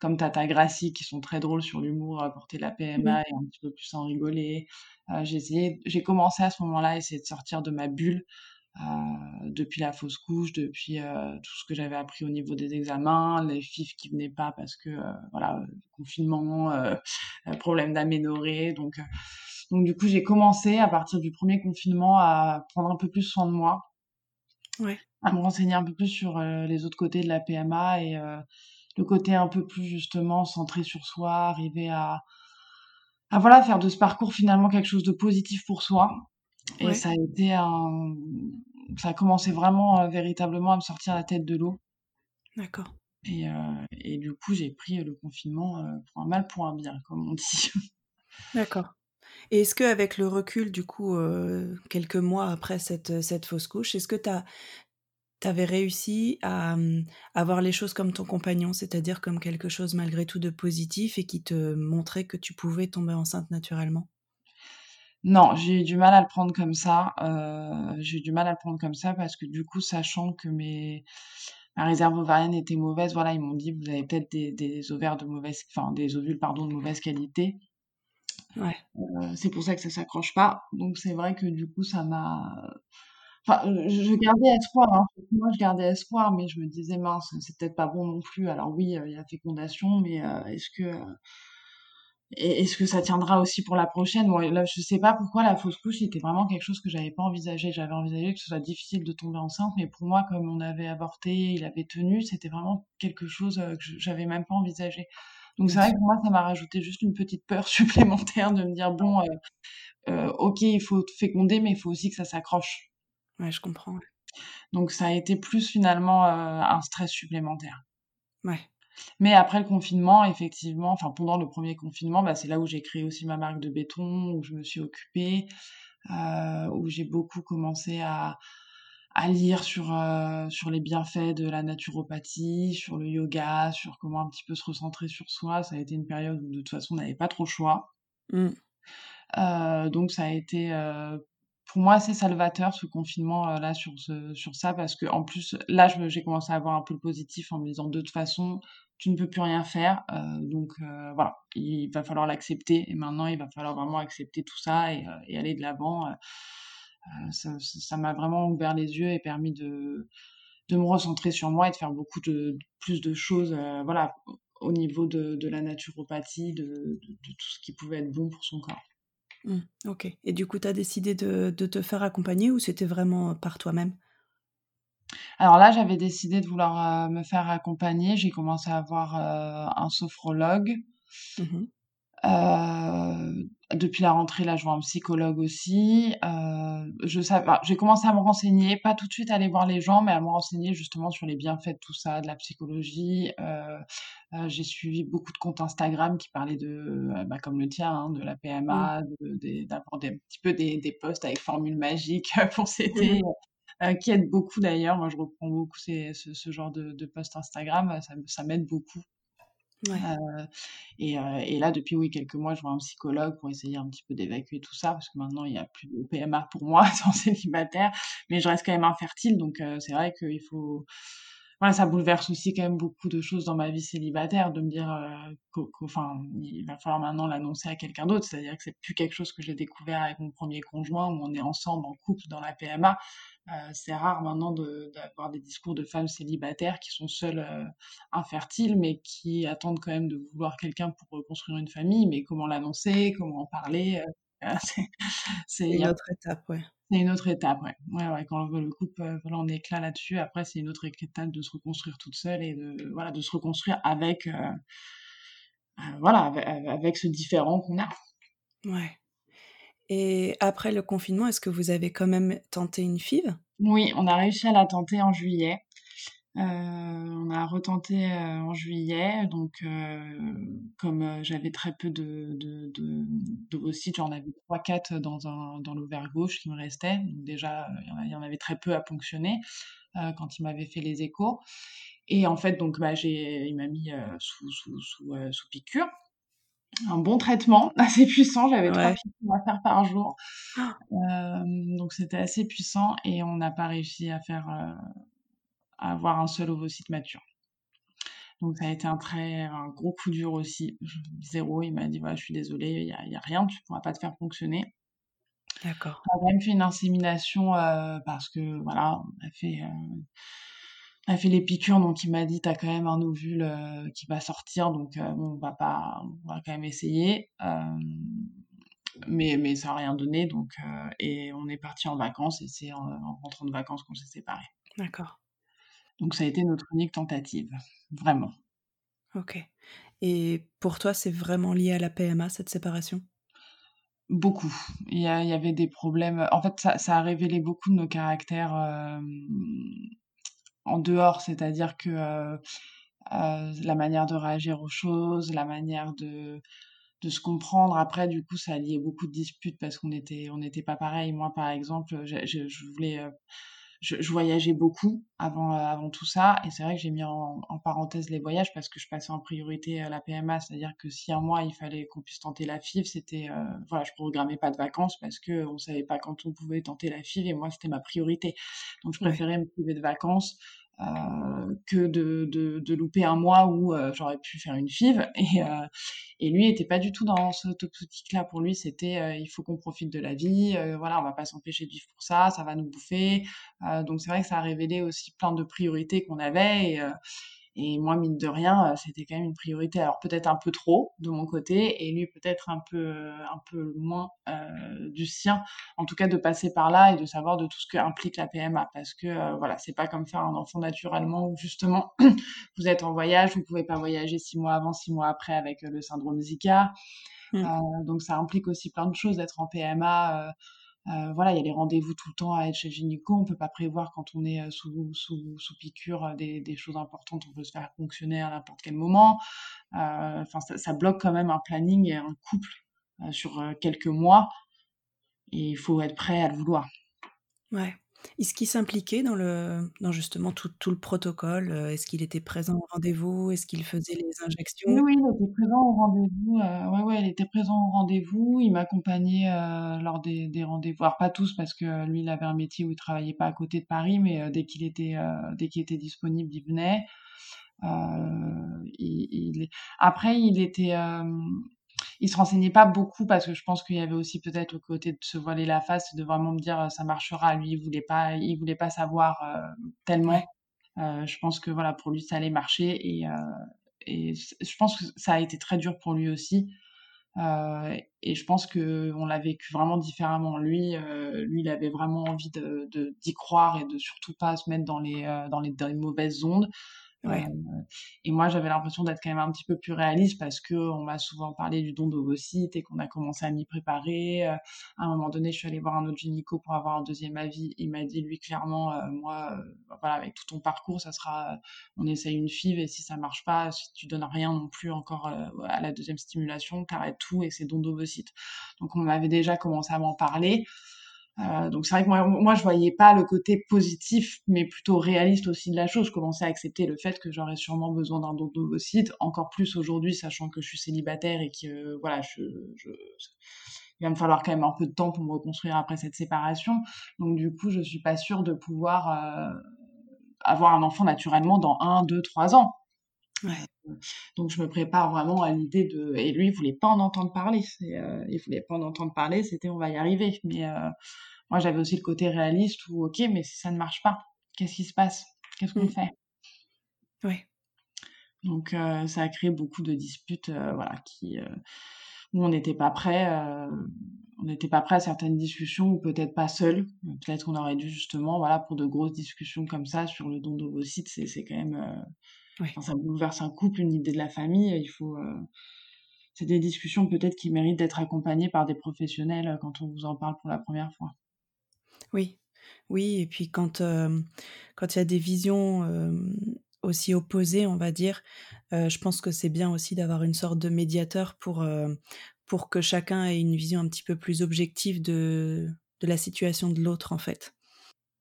Speaker 2: comme Tata Gracie qui sont très drôles sur l'humour, à porter la PMA et un petit peu plus en rigoler. Euh, j'ai essayé, j'ai commencé à ce moment-là à essayer de sortir de ma bulle depuis la fausse couche, depuis tout ce que j'avais appris au niveau des examens, les FIF qui venaient pas parce que voilà confinement, [laughs] problème d'aménorrhée, donc donc du coup j'ai commencé à partir du premier confinement à prendre un peu plus soin de moi à me renseigner un peu plus sur euh, les autres côtés de la PMA et euh, le côté un peu plus justement centré sur soi, arriver à, à voilà faire de ce parcours finalement quelque chose de positif pour soi. Et ça a été un, ça a commencé vraiment euh, véritablement à me sortir la tête de l'eau.
Speaker 1: D'accord.
Speaker 2: Et, et, du coup, j'ai pris le confinement pour un mal pour un bien, comme on dit. [laughs]
Speaker 1: D'accord. Et est-ce qu'avec le recul, du coup, quelques mois après cette, cette fausse couche, est-ce que tu avais réussi à, à, voir les choses comme ton compagnon, c'est-à-dire comme quelque chose malgré tout de positif et qui te montrait que tu pouvais tomber enceinte naturellement?
Speaker 2: Non, j'ai eu du mal à le prendre comme ça. j'ai eu du mal à le prendre comme ça parce que du coup, sachant que mes ma réserve ovarienne était mauvaise, voilà, ils m'ont dit vous avez peut-être des, des ovaires de mauvaise, enfin des ovules pardon de mauvaise qualité.
Speaker 1: Ouais.
Speaker 2: Euh, c'est pour ça que ça s'accroche pas. Donc c'est vrai que du coup ça m'a. Enfin, euh, je gardais espoir. Hein. Moi, je gardais espoir, mais je me disais mince, c'est peut-être pas bon non plus. Alors oui, euh, il y a fécondation, mais est-ce que est-ce que ça tiendra aussi pour la prochaine Bon, là, je sais pas pourquoi la fausse couche c'était vraiment quelque chose que j'avais pas envisagé. J'avais envisagé que ce soit difficile de tomber enceinte, mais pour moi, comme on avait avorté, il avait tenu, c'était vraiment quelque chose que j'avais même pas envisagé. Donc c'est vrai que moi, ça m'a rajouté juste une petite peur [laughs] supplémentaire de me dire, bon, euh, euh, ok, il faut féconder, mais il faut aussi que ça s'accroche.
Speaker 1: Ouais, je comprends.
Speaker 2: Donc ça a été plus finalement euh, un stress supplémentaire.
Speaker 1: Ouais.
Speaker 2: Mais après le confinement, effectivement, enfin pendant le premier confinement, bah, c'est là où j'ai créé aussi ma marque de béton, où je me suis occupée, où j'ai beaucoup commencé à, à lire sur, euh, sur les bienfaits de la naturopathie, sur le yoga, sur comment un petit peu se recentrer sur soi. Ça a été une période où de toute façon on n'avait pas trop le choix. Mmh. Euh, donc ça a été euh, pour moi assez salvateur ce confinement là sur, ce, sur ça parce que en plus là j'ai commencé à avoir un peu le positif en me disant de toute façon tu ne peux plus rien faire donc voilà il va falloir l'accepter et maintenant il va falloir vraiment accepter tout ça et, et aller de l'avant euh, ça m'a vraiment ouvert les yeux et permis de, de me recentrer sur moi et de faire beaucoup de, plus de choses euh, voilà, au niveau de, de la naturopathie, de, tout ce qui pouvait être bon pour son corps.
Speaker 1: Mmh, OK et du coup, tu as décidé de te faire accompagner ou c'était vraiment, par toi-même?
Speaker 2: Alors là, j'avais décidé de vouloir, heu, me faire accompagner. J'ai commencé à voir, heu, un sophrologue.
Speaker 1: Mmh mh.
Speaker 2: Heu, depuis la rentrée, là, je vois un psychologue aussi. Je sav bah, j'ai commencé à me renseigner, pas tout de suite aller voir les gens, mais à me renseigner justement sur les bienfaits de tout ça, de la psychologie. J'ai suivi beaucoup de comptes Instagram qui parlaient de, bah, comme le tien, hein, de la
Speaker 1: Mmh.
Speaker 2: PMA, de des d'aborder un petit peu des des posts avec formule magique [laughs] pour
Speaker 1: Mmh
Speaker 2: heu, qui aident beaucoup d'ailleurs. Moi, je reprends beaucoup ces ce ce genre de de posts Instagram, ça m'aide beaucoup.
Speaker 1: Ouais.
Speaker 2: Heu et heu et là, depuis, oui, quelques mois, je vois un psychologue pour essayer un petit peu d'évacuer tout ça parce que maintenant il y a plus de PMA pour moi [laughs] étant célibataire, mais je reste quand même infertile donc c'est vrai qu'il faut ça bouleverse aussi quand même beaucoup de choses dans ma vie célibataire de me dire, qu'au qu'enfin, il va falloir maintenant l'annoncer à quelqu'un d'autre. C'est-à-dire que c'est plus quelque chose que j'ai découvert avec mon 1er conjoint où on est ensemble en couple dans la PMA. Heu, c'est rare maintenant d'avoir des discours de femmes célibataires qui sont seules, heu, infertiles, mais qui attendent quand même de vouloir quelqu'un pour reconstruire une famille. Mais comment l'annoncer? Comment en parler? Voilà, [laughs] c'est
Speaker 1: une autre étape, ouais.
Speaker 2: c'est une autre étape, ouais. Ouais, ouais, quand le couple, vole en éclats là-dessus, après c'est une autre étape de se reconstruire toute seule et de voilà, de se reconstruire avec, heu heu, voilà, ave ave avec ce différend qu'on a.
Speaker 1: Ouais et après le confinement, est-ce que vous avez quand même tenté une FIV?
Speaker 2: Oui, on a réussi à la tenter en juillet. Heu, on a retenté, heu, en juillet donc heu, comme, j'avais très peu de de j'en avais 3-4 dans un dans l'ovaire gauche qui me restait. Donc déjà, il y en avait très peu à ponctionner, quand il m'avait fait les échos et en fait donc bah, j'ai il m'a mis, sous sous sous, sous piqûre. Un bon traitement [laughs] assez puissant, j'avais 3
Speaker 1: Ouais.
Speaker 2: piqûres à faire par jour. Hem, donc c'était assez puissant et on n'a pas réussi à faire, à avoir un seul ovocyte mature. Donc ça a été un très un gros coup dur aussi. 0, il m'a dit: «Voilà, je suis désolé, il y a rien, tu pourras pas te faire ponctionner».
Speaker 1: D'accord.
Speaker 2: On a même fait une insémination, heu, parce que voilà, on a fait, on a fait les piqûres donc il m'a dit: «Tu as quand même un ovule, heu, qui va sortir donc on va pas on va quand même essayer». Mais mais ça a rien donné donc et on est partis en vacances et c'est en en rentrant de vacances qu'on s'est séparés.
Speaker 1: D'accord.
Speaker 2: Donc ça a été notre unique tentative, vraiment.
Speaker 1: OK et pour toi, c'est vraiment lié à la PMA, cette séparation?
Speaker 2: Beaucoup. Il y a il y avait des problèmes, en fait, ça ça a révélé beaucoup de nos caractères, hem, en dehors, c'est-à-dire que, heu heu, la manière de réagir aux choses, la manière de de se comprendre. Après, du coup, ça a lié beaucoup de disputes parce qu'on était on était pas pareils. Moi, par exemple, je voulais, je je voyageais beaucoup avant, heu, avant tout ça et c'est vrai que j'ai mis en en parenthèse les voyages parce que je passais en priorité, heu, la PMA. C'est-à-dire que si un mois, il fallait qu'on puisse tenter la FIV, c'était, heu, voilà, je programmais pas de vacances parce qu'on savait pas quand on pouvait tenter la FIV et moi, c'était ma priorité. Donc je
Speaker 1: Ouais.
Speaker 2: préférais me priver de vacances, que de de de louper un mois où, heu, j'aurais pu faire une FIV [laughs] et heu et lui était pas du tout dans cette optique-là. Pour lui, c'était, «Il faut qu'on profite de la vie, voilà, on va pas s'empêcher de vivre pour ça, ça va nous bouffer». Donc c'est vrai que ça a révélé aussi plein de priorités qu'on avait et moi, mine de rien, heu, c'était quand même une priorité. Alors peut-être un peu trop de mon côté et lui peut-être un peu, heu, un peu moins, heu, du sien. En tout cas, de passer par là et de savoir de tout ce qu'implique la PMA parce que, heu, voilà, c'est pas comme faire un enfant naturellement où justement [clears throat] vous êtes en voyage, vous pouvez pas voyager 6 mois avant, 6 mois après avec, le syndrome Zika.
Speaker 1: Mmh.
Speaker 2: donc ça implique aussi plein de choses d'être en PMA, heu, voilà, il y a les rendez-vous tout le temps à être chez gynéco. On peut pas prévoir quand on est, heu, sous sous sous piqûre, heu, des des choses importantes. On peut se faire ponctionner à n'importe quel moment. Enfin, ça ça bloque quand même un planning et un couple, sur, quelques mois et il faut être prêt à le vouloir.
Speaker 1: Ouais. Est-ce qu'il s'impliquait dans dans justement tout tout le protocole? Heu, est-ce qu'il était présent au rendez-vous? Est-ce qu'il faisait les injections?
Speaker 2: oui, il était présent au rendez-vous, heu, ouais, ouais, il était présent au rendez-vous. Il m'accompagnait, heu, lors des des rendez-vous. Alors pas tous parce que lui, il avait un métier où il travaillait pas à côté de Paris, mais dès qu'il était, dès était disponible, il venait. Il après il était, il se renseignait pas beaucoup parce que je pense qu'il y avait aussi peut-être le côté de se voiler la face de vraiment me dire: «Ça marchera». Lui, il voulait pas il voulait pas savoir,
Speaker 1: Ouais.
Speaker 2: tellement. Heu, je pense que voilà, pour lui, ça allait marcher et je pense que ça a été très dur pour lui aussi. et je pense que on l'a vécu vraiment différemment. Lui, lui, il avait vraiment envie de d'y croire et de surtout pas se mettre dans les dans les, dans les mauvaises ondes. Euh, et moi, j'avais l'impression d'être quand même un petit peu plus réaliste parce que on m'a souvent parlé du don d'ovocytes et qu'on a commencé à m'y préparer. Euh, à un moment donné, je suis allée voir un autre gynéco pour avoir un deuxième avis. Il m'a dit, lui, clairement, euh, moi, voilà, avec tout ton parcours, ça sera, on essaye une FIV et si ça marche pas, si tu donnes rien non plus encore à la deuxième stimulation, t'arrêtes tout et c'est don d'ovocytes. Donc, on avait déjà commencé à m'en parler. Euh, donc c'est vrai que moi, je voyais pas le côté positif, mais plutôt réaliste aussi de la chose. Je commençais à accepter le fait que j'aurais sûrement besoin d'un don d'ovocytes, encore plus aujourd'hui, sachant que je suis célibataire et que voilà, je, je, il va me falloir quand même un peu de temps pour me reconstruire après cette séparation. Donc du coup, je suis pas sûre de pouvoir euh, avoir un enfant naturellement dans un, deux, trois ans. Ouais. Donc je me prépare vraiment à l'idée de et lui il voulait pas en entendre parler. Euh, il voulait pas en entendre parler. C'était on va y arriver. Mais euh, moi j'avais aussi le côté réaliste où ok mais si ça ne marche pas, qu'est-ce qui se passe? Qu'est-ce qu'on mmh. fait? Oui. Donc euh, ça a créé beaucoup de disputes euh, voilà qui euh, où on n'était pas prêt. on n'était pas prêt à certaines discussions ou peut-être pas seul. Peut-être qu'on aurait dû justement voilà pour de grosses discussions comme ça sur le don d'ovocytes c'est c'est quand même ça bouleverse un couple, une idée de la famille. Il faut. Euh, c'est des discussions peut-être qui méritent d'être accompagnées par des professionnels euh, quand on vous en parle pour la première fois.
Speaker 1: Oui, oui. Et puis quand euh, quand il y a des visions aussi opposées, on va dire, je pense que c'est bien aussi d'avoir une sorte de médiateur pour pour que chacun ait une vision un petit peu plus objective de de la situation de l'autre en fait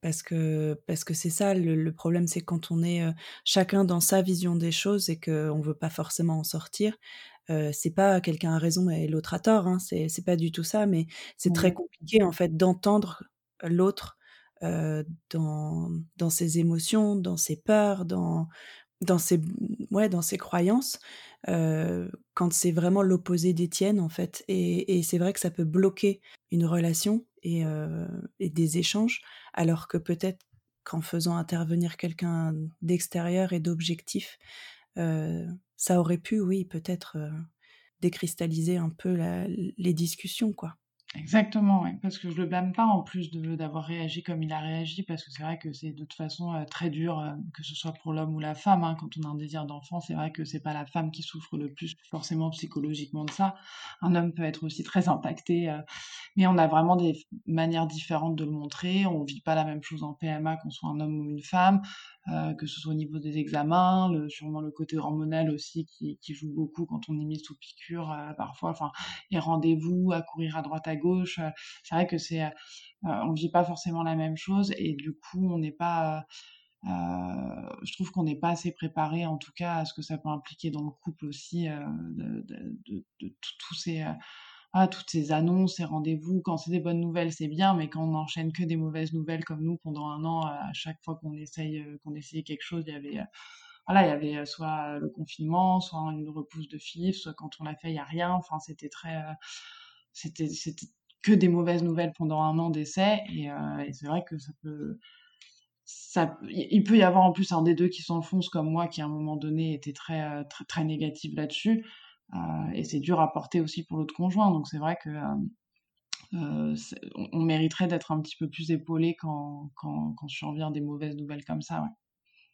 Speaker 1: parce que parce que c'est ça le, problème c'est quand on est chacun dans sa vision des choses et qu'on veut pas forcément en sortir euh, c'est pas quelqu'un a raison et l'autre a tort hein, c'est c'est pas du tout ça mais c'est très compliqué en fait d'entendre l'autre dans dans ses émotions dans ses peurs dans dans ses ouais dans ses croyances quand c'est vraiment l'opposé des tiennes en fait. Et, et c'est vrai que ça peut bloquer une relation et, et des échanges alors que peut-être qu'en faisant intervenir quelqu'un d'extérieur et d'objectif ça aurait pu oui peut-être décristalliser un peu les discussions quoi
Speaker 2: Exactement, ouais, parce que je le blâme pas en plus de d'avoir réagi comme il a réagi, parce que c'est vrai que c'est de toute façon euh, très dur, euh, que ce soit pour l'homme ou la femme. Hein, quand on a un désir d'enfant, c'est vrai que c'est pas la femme qui souffre le plus forcément psychologiquement de ça. Un homme peut être aussi très impacté, euh, mais on a vraiment des manières différentes de le montrer. On vit pas la même chose en PMA qu'on soit un homme ou une femme. Euh, que ce soit au niveau des examens, le, sûrement le côté hormonal aussi qui, joue beaucoup quand on est mis sous piqûre euh, parfois, enfin les rendez-vous, à courir à droite à gauche, euh, c'est vrai que c'est, on vit pas forcément la même chose et du coup on n'est pas je trouve qu'on n'est pas assez préparé, en tout cas, à ce que ça peut impliquer dans le couple aussi, de tous ces, ah, toutes ces annonces, ces rendez-vous. Quand c'est des bonnes nouvelles, c'est bien, mais quand on n'enchaîne que des mauvaises nouvelles comme nous pendant un an, à chaque fois qu'on essaye, euh, qu'on essayait quelque chose, il y avait, euh, voilà, il y avait euh, soit le confinement, soit une repousse de FIF, soit quand on l'a fait, il n'y a rien. Enfin, c'était très, c'était, c'était que des mauvaises nouvelles pendant un an d'essai, et, et c'est vrai que ça peut, ça, il peut y avoir en plus un des deux qui s'enfonce comme moi, qui à un moment donné était très, très, très négatif là-dessus. Euh, et c'est dur à porter aussi pour l'autre conjoint. Donc c'est vrai que euh, euh, on, mériterait d'être un petit peu plus épaulé quand, quand, quand survient des mauvaises nouvelles comme ça.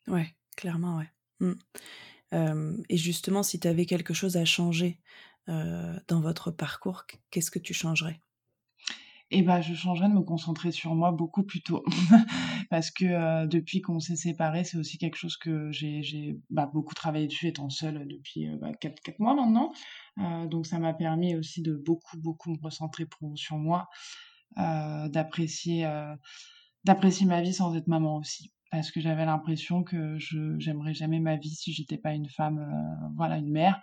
Speaker 1: Ouais, clairement, ouais. Mmh. et justement, si tu avais quelque chose à changer dans votre parcours, qu'est-ce que tu changerais?
Speaker 2: Et bah, je changerais de me concentrer sur moi beaucoup plus tôt. [laughs] Parce que euh, depuis qu'on s'est séparés, c'est aussi quelque chose que j'ai bah, beaucoup travaillé dessus étant seule depuis euh, bah, 4, mois maintenant. Euh, donc ça m'a permis aussi de beaucoup, beaucoup me recentrer sur moi, euh, d'apprécier d'apprécier ma vie sans être maman aussi. Parce que j'avais l'impression que je j'aimerais jamais ma vie si j'étais pas une femme, voilà, une mère.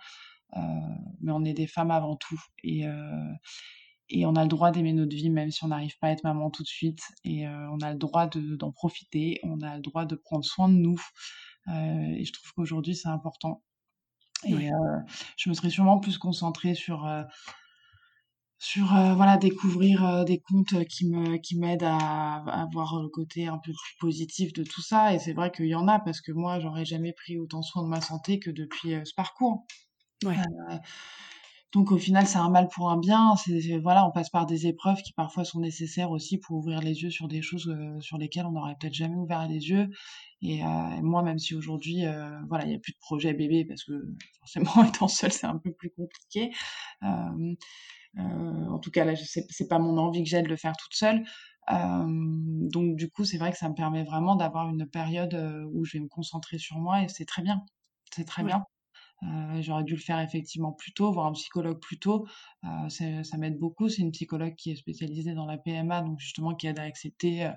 Speaker 2: mais on est des femmes avant tout. Et, et on a le droit d'aimer notre vie même si on n'arrive pas à être maman tout de suite et euh, on a le droit d'en profiter on a le droit de prendre soin de nous euh, et je trouve qu'aujourd'hui c'est important. Et euh, je me serais sûrement plus concentrée sur sur voilà découvrir des comptes qui me qui m'aident à, avoir le côté un peu plus positif de tout ça et c'est vrai qu'il y en a parce que moi j'aurais jamais pris autant soin de ma santé que depuis ce parcours. Ouais donc au final, c'est un mal pour un bien. C'est voilà, on passe par des épreuves qui parfois sont nécessaires aussi pour ouvrir les yeux sur des choses euh, sur lesquelles on n'aurait peut-être jamais ouvert les yeux. Et, euh, moi, même si aujourd'hui, euh, voilà, il n'y a plus de projet bébé parce que [laughs] forcément, [laughs] étant seule, c'est un peu plus compliqué. en tout cas, là, c'est pas mon envie que j'ai de le faire toute seule. donc du coup, c'est vrai que ça me permet vraiment d'avoir une période où je vais me concentrer sur moi et c'est très bien. C'est très bien. Euh, j'aurais dû le faire effectivement plus tôt, voir un psychologue plus tôt. Euh, ça m'aide beaucoup. C'est une psychologue qui est spécialisée dans la PMA, donc justement qui aide à accepter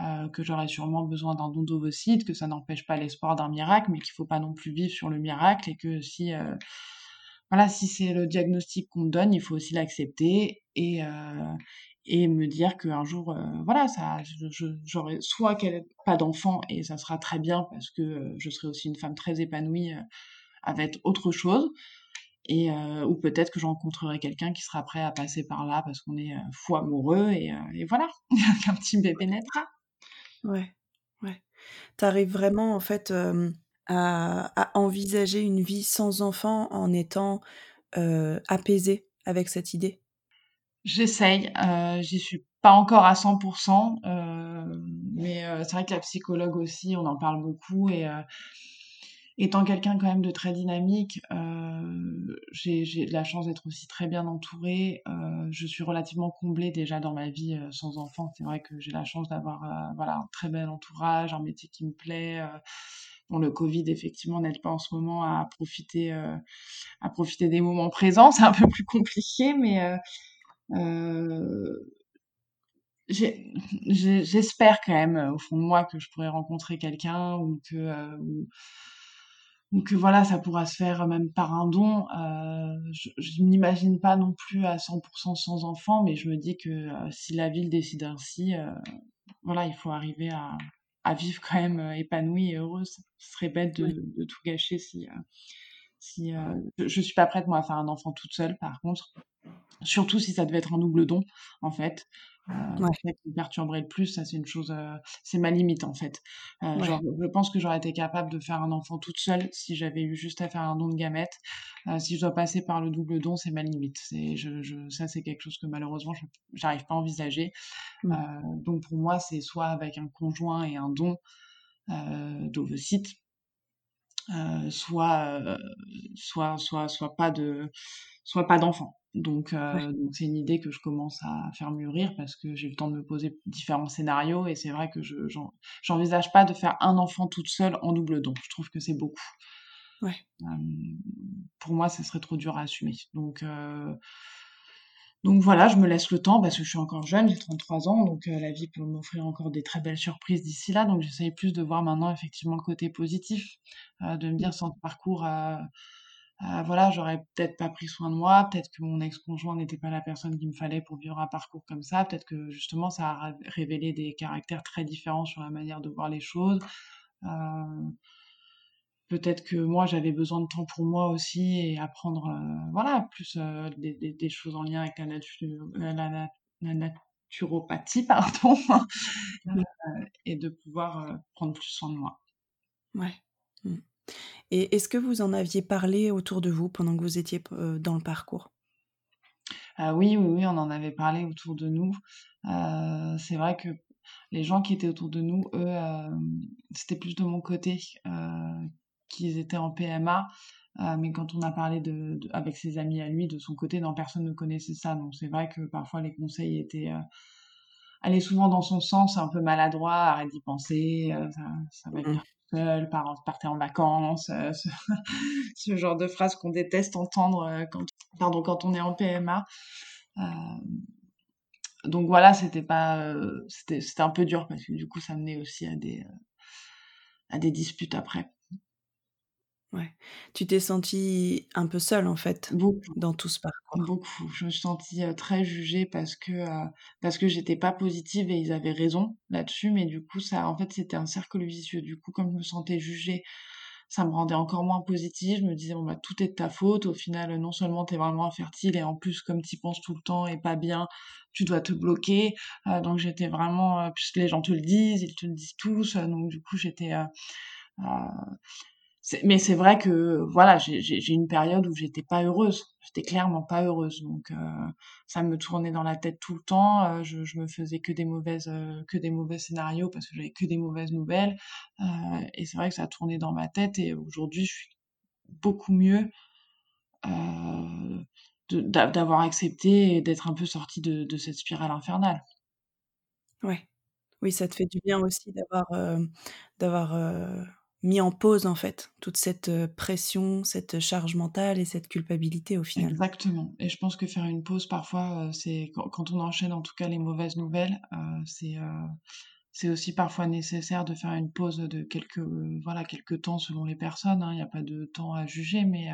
Speaker 2: euh, que j'aurais sûrement besoin d'un don d'ovocytes, que ça n'empêche pas l'espoir d'un miracle, mais qu'il faut pas non plus vivre sur le miracle et que si voilà, si c'est le diagnostic qu'on me donne, il faut aussi l'accepter et et me dire qu'un jour, voilà, ça, j'aurai soit pas d'enfant et ça sera très bien parce que je serai aussi une femme très épanouie avec autre chose. Et, euh, ou peut-être que je rencontrerai quelqu'un qui sera prêt à passer par là parce qu'on est euh, fou amoureux et, euh, et voilà, [laughs] qu'un petit bébé naîtra.
Speaker 1: Ouais, ouais. Tu arrives vraiment en fait à, à, envisager une vie sans enfant en étant apaisée avec cette idée?
Speaker 2: J'essaye, j'y suis pas encore à 100%, mais c'est vrai que la psychologue aussi, on en parle beaucoup et étant quelqu'un quand même de très dynamique, euh, j'ai la chance d'être aussi très bien entourée. Euh, je suis relativement comblée déjà dans ma vie euh, sans enfant. C'est vrai que j'ai la chance d'avoir voilà un très bel entourage, un métier qui me plaît. Bon, le Covid effectivement n'aide pas en ce moment à profiter à profiter des moments présents. C'est un peu plus compliqué, mais j'espère quand même au fond de moi que je pourrais rencontrer quelqu'un ou que donc voilà, ça pourra se faire même par un don. Euh, je, ne m'imagine pas non plus à 100% sans enfant, mais je me dis que euh, si la ville décide ainsi, euh, voilà, il faut arriver à, à, vivre quand même épanouie et heureuse. Ce serait bête de, de tout gâcher si, si je, je suis pas prête moi à faire un enfant toute seule. Par contre, surtout si ça devait être un double don, en fait. Euh, ouais. Qui me perturberait le plus, ça c'est une chose, euh, c'est ma limite en fait. Euh, genre, je pense que j'aurais été capable de faire un enfant toute seule si j'avais eu juste à faire un don de gamètes. Euh, si je dois passer par le double don, c'est ma limite. C'est, je, je, ça c'est quelque chose que malheureusement j'arrive pas à envisager. Mmh. Donc pour moi, c'est soit avec un conjoint et un don d'ovocytes, soit, soit, soit, soit pas de, soit pas d'enfant. Donc, euh, donc c'est une idée que je commence à faire mûrir parce que j'ai eu le temps de me poser différents scénarios et c'est vrai que je j'envisage pas de faire un enfant toute seule en double don. Je trouve que c'est beaucoup. Ouais. Euh, pour moi, ça serait trop dur à assumer. Donc euh, donc voilà, je me laisse le temps parce que je suis encore jeune, j'ai 33 ans, donc la vie peut m'offrir encore des très belles surprises d'ici là. Donc j'essaye plus de voir maintenant effectivement le côté positif, de me dire sans parcours euh, voilà, j'aurais peut-être pas pris soin de moi, peut-être que mon ex-conjoint n'était pas la personne qu'il me fallait pour vivre un parcours comme ça, peut-être que justement ça a révélé des caractères très différents sur la manière de voir les choses. Euh, peut-être que moi j'avais besoin de temps pour moi aussi et apprendre euh, voilà plus des, des, des, choses en lien avec la, nature, la, la, naturopathie [laughs] pardon et de pouvoir prendre plus soin de moi.
Speaker 1: Ouais. Mmh. Et est-ce que vous en aviez parlé autour de vous pendant que vous étiez dans le parcours?
Speaker 2: Ah oui, oui, oui, on en avait parlé autour de nous. Euh, c'est vrai que les gens qui étaient autour de nous, eux, euh, c'était plus de mon côté euh, qu'ils étaient en PMA. mais quand on a parlé de, avec ses amis à lui, de son côté, non, personne ne connaissait ça. Donc c'est vrai que parfois les conseils étaient allaient souvent dans son sens, un peu maladroit, arrête d'y penser, ça, ça va bien seul, partez en vacances, euh, [laughs] ce, genre de phrases qu'on déteste entendre euh, quand, pardon, quand on est en PMA. Euh, donc voilà, c'était pas, c'était un peu dur parce que du coup, ça menait aussi à des, à des disputes après.
Speaker 1: Ouais. Tu t'es sentie un peu seule en fait dans tout ce parcours.
Speaker 2: Beaucoup. Je me suis sentie très jugée parce que parce que j'étais pas positive et ils avaient raison là-dessus, mais du coup ça, en fait, c'était un cercle vicieux. Du coup, comme je me sentais jugée, ça me rendait encore moins positive. Je me disais bon bah tout est de ta faute. Au final, non seulement t'es vraiment infertile et en plus comme t'y penses tout le temps et pas bien, tu dois te bloquer. donc j'étais vraiment, puisque les gens te le disent, ils te le disent tous. donc du coup j'étais mais c'est vrai que voilà, j'ai une période où j'étais pas heureuse. J'étais clairement pas heureuse, donc euh, ça me tournait dans la tête tout le temps. Euh, je, je me faisais que des mauvaises, euh, que des mauvais scénarios parce que j'avais que des mauvaises nouvelles. et c'est vrai que ça tournait dans ma tête. Et aujourd'hui, je suis beaucoup mieux d'avoir accepté et d'être un peu sortie de, de cette spirale infernale.
Speaker 1: Ouais. Oui, ça te fait du bien aussi d'avoir d'avoir mis en pause en fait toute cette pression, cette charge mentale et cette culpabilité au final.
Speaker 2: Exactement. Et je pense que faire une pause parfois, c'est quand, on enchaîne en tout cas les mauvaises nouvelles, c'est c'est aussi parfois nécessaire de faire une pause de quelques voilà quelques temps selon les personnes. Hein. Il n'y a pas de temps à juger, mais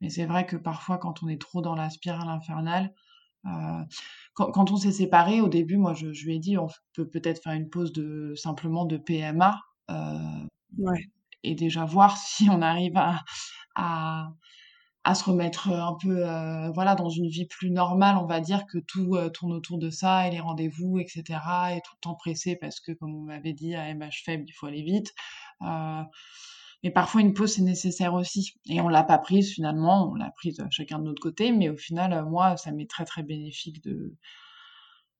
Speaker 2: mais c'est vrai que parfois quand on est trop dans la spirale infernale, quand, on s'est séparés, au début, moi, je, lui ai dit, on peut peut-être faire une pause de simplement de PMA. Euh, et déjà voir [laughs] si on arrive à, à, se remettre un peu euh, voilà dans une vie plus normale on va dire que tout euh, tourne autour de ça et les rendez-vous etc et tout le temps pressé parce que comme on m'avait dit à MH faible il faut aller vite. Euh, mais parfois une pause c'est nécessaire aussi et on l'a pas prise finalement on l'a prise chacun de notre côté mais au final moi ça m'est très très bénéfique de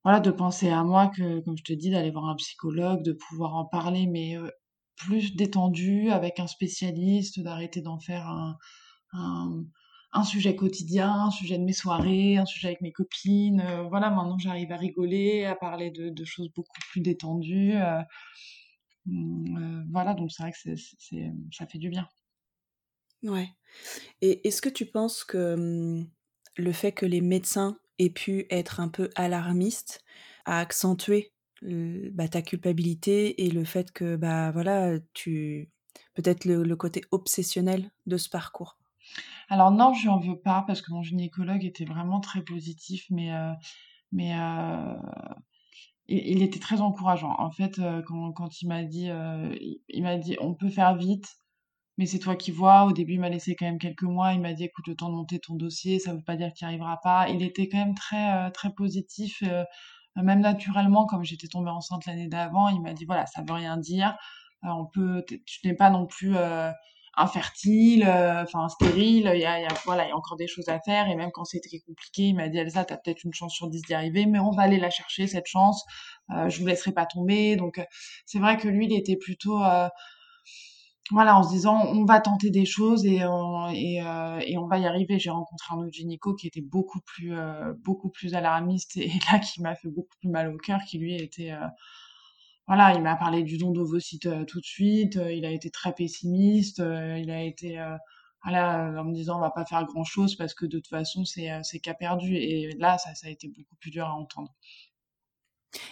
Speaker 2: voilà de penser à moi que comme je te dis d'aller voir un psychologue de pouvoir en parler mais plus détendu avec un spécialiste, d'arrêter d'en faire un, un, sujet quotidien, un sujet de mes soirées, un sujet avec mes copines. Euh, voilà, maintenant j'arrive à rigoler, à parler de, choses beaucoup plus détendues. Euh, euh, voilà, donc c'est vrai que ça fait du bien.
Speaker 1: Ouais. Et est-ce que tu penses que hum, le fait que les médecins aient pu être un peu alarmistes a accentué bah, ta culpabilité et le fait que bah voilà tu peut-être le, côté obsessionnel de ce parcours?
Speaker 2: Alors non, je n'en veux pas parce que mon gynécologue était vraiment très positif, mais mais il, était très encourageant. En fait, quand, quand il m'a dit il, m'a dit on peut faire vite, mais c'est toi qui vois. Au début, il m'a laissé quand même quelques mois. Il m'a dit écoute le temps de monter ton dossier, ça ne veut pas dire qu'il n'y arrivera pas. Il était quand même très très positif même naturellement, comme j'étais tombée enceinte l'année d'avant, il m'a dit voilà, ça veut rien dire. Euh, on peut, tu n'es pas non plus euh, infertile, euh, enfin stérile. Il y a, voilà, il y a encore des choses à faire. Et même quand c'était compliqué, il m'a dit Elsa, t'as peut-être une chance sur dix d'y arriver, mais on va aller la chercher cette chance. je vous laisserai pas tomber. Donc c'est vrai que lui, il était plutôt voilà, en se disant on va tenter des choses et on, et, euh, et on va y arriver. J'ai rencontré un autre gynéco qui était beaucoup plus euh, beaucoup plus alarmiste et, [laughs] là qui m'a fait beaucoup plus mal au cœur, qui lui était euh, voilà, il m'a parlé du don d'ovocytes tout de suite. il a été très pessimiste. il a été voilà, en me disant on va pas faire grand chose parce que de toute façon c'est c'est qu'à perdu. Et là ça a été beaucoup plus dur à entendre.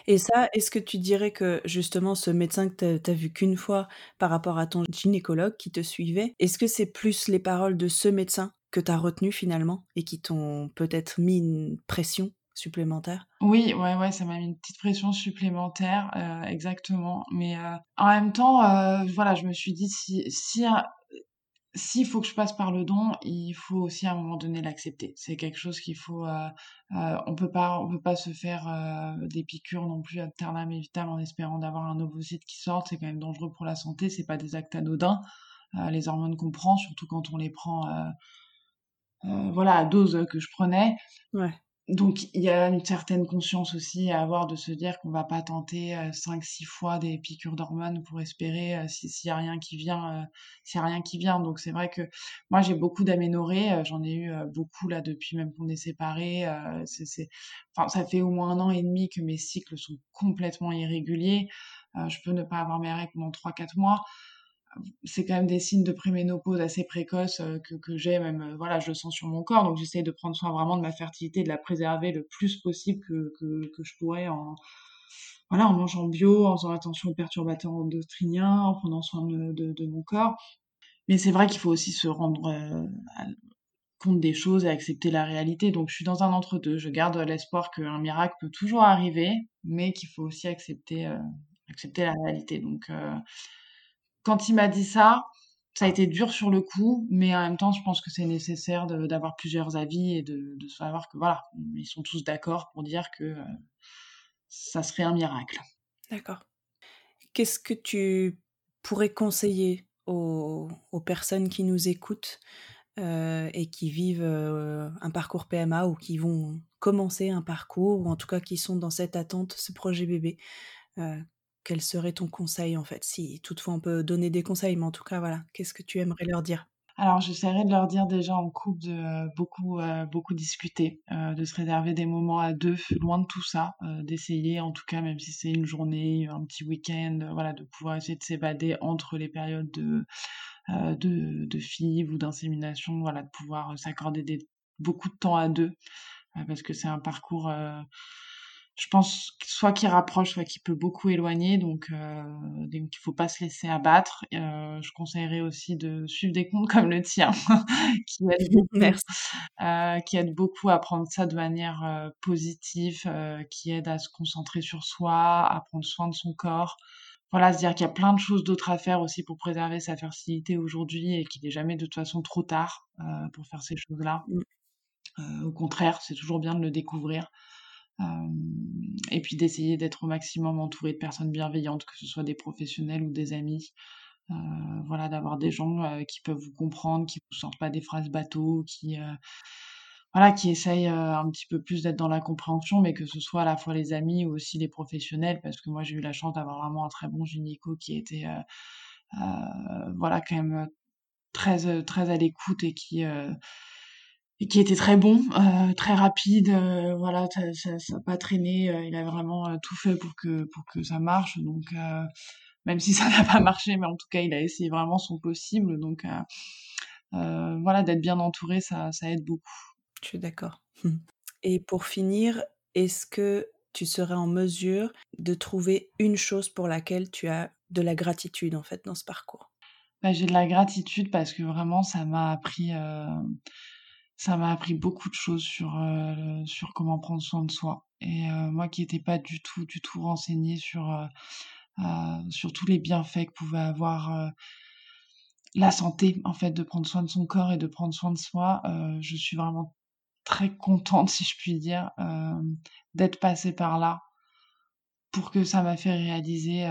Speaker 1: Et ça, est-ce que tu dirais que justement ce médecin que tu as vu qu'une fois par rapport à ton gynécologue qui te suivait, est-ce que c'est plus les paroles de ce médecin que tu as retenu finalement et qui t'ont peut-être mis une pression supplémentaire?
Speaker 2: Oui, ouais, ouais, ça m'a mis une petite pression supplémentaire, euh, exactement. Mais euh, en même temps, euh, voilà, je me suis dit si, si s'il faut que je passe par le don, il faut aussi à un moment donné l'accepter. C'est quelque chose qu'il faut. Euh, euh, on peut pas, peut pas se faire euh, des piqûres non plus à ternam et vitam en espérant d'avoir un ovocyte qui sorte. C'est quand même dangereux pour la santé. C'est pas des actes anodins. les hormones qu'on prend, surtout quand on les prend, voilà, à dose que je prenais.
Speaker 1: Ouais
Speaker 2: donc il y a une certaine conscience aussi à avoir de se dire qu'on va pas tenter euh, cinq six fois des piqûres d'hormones pour espérer euh, s'il y a rien qui vient euh, s'il a rien qui vient. Donc c'est vrai que moi j'ai beaucoup d'aménorrhées j'en ai eu beaucoup là depuis même qu'on est séparés c'est ça fait au moins un an et demi que mes cycles sont complètement irréguliers. Je peux ne pas avoir mes règles pendant trois quatre mois c'est quand même des signes de préménopause assez précoces euh, que, que j'ai, même, euh, voilà, je le sens sur mon corps. Donc, j'essaie de prendre soin vraiment de ma fertilité, de la préserver le plus possible que, que, que je pourrais en, voilà, en mangeant bio, en faisant attention aux perturbateurs endocriniens, en prenant soin de, de, mon corps. Mais c'est vrai qu'il faut aussi se rendre euh, compte des choses et accepter la réalité. Donc, je suis dans un entre-deux. Je garde l'espoir qu'un miracle peut toujours arriver, mais qu'il faut aussi accepter, accepter la réalité. Donc, quand il m'a dit ça, ça a été dur sur le coup, mais en même temps, je pense que c'est nécessaire d'avoir plusieurs avis et de, savoir que voilà, ils sont tous d'accord pour dire que euh, ça serait un miracle.
Speaker 1: D'accord. Qu'est-ce que tu pourrais conseiller aux, personnes qui nous écoutent et qui vivent un parcours PMA ou qui vont commencer un parcours ou en tout cas qui sont dans cette attente, ce projet bébé quel serait ton conseil en fait Si toutefois on peut donner des conseils, mais en tout cas, voilà, qu'est-ce que tu aimerais leur dire?
Speaker 2: Alors, j'essaierai de leur dire déjà en couple de euh, beaucoup, euh, beaucoup discuter, euh, de se réserver des moments à deux, loin de tout ça, d'essayer, en tout cas, même si c'est une journée, un petit week-end, voilà, de pouvoir essayer de s'évader entre les périodes de, de, de FIV ou d'insémination, voilà, de pouvoir s'accorder beaucoup de temps à deux, parce que c'est un parcours je pense soit qui rapproche, soit qui peut beaucoup éloigner. Donc, euh, donc il faut pas se laisser abattre. Euh, je conseillerais aussi de suivre des comptes comme le tien, [laughs] qui aide beaucoup, [laughs] euh, qui aide beaucoup à prendre ça de manière positive, qui aide à se concentrer sur soi, à prendre soin de son corps. Voilà, se dire qu'il y a plein de choses d'autres à faire aussi pour préserver sa fertilité aujourd'hui et qu'il n'est jamais de toute façon trop tard pour faire ces choses-là. Mmh. au contraire, c'est toujours bien de le découvrir et puis d'essayer d'être au maximum entouré de personnes bienveillantes, que ce soit des professionnels ou des amis. Euh, voilà, d'avoir des gens euh, qui peuvent vous comprendre, qui vous sortent pas des phrases bateaux, qui euh, voilà, qui essayent un petit peu plus d'être dans la compréhension, mais que ce soit à la fois les amis ou aussi les professionnels, parce que moi j'ai eu la chance d'avoir vraiment un très bon gynéco qui était voilà quand même très très à l'écoute et qui et qui était très bon, euh, très rapide, euh, voilà, ça, ça, pas traîné, euh, il a vraiment tout fait pour que pour que ça marche, donc même si [laughs] ça n'a pas marché, mais en tout cas il a essayé vraiment son possible, donc voilà, d'être bien entouré, ça, ça aide beaucoup.
Speaker 1: Je suis d'accord. [laughs] Et pour finir, est-ce que tu serais en mesure de trouver une chose pour laquelle tu as de la gratitude en fait dans ce parcours?
Speaker 2: Bah, J'ai de la gratitude parce que vraiment ça m'a appris ça m'a appris beaucoup de choses sur euh, sur comment prendre soin de soi. Et euh, moi qui n'étais pas du tout du tout renseignée sur euh, sur tous les bienfaits que pouvait avoir la santé en fait de prendre soin de son corps et de prendre soin de soi, je suis vraiment très contente [laughs] si je puis dire d'être passée par là pour que ça m'a fait réaliser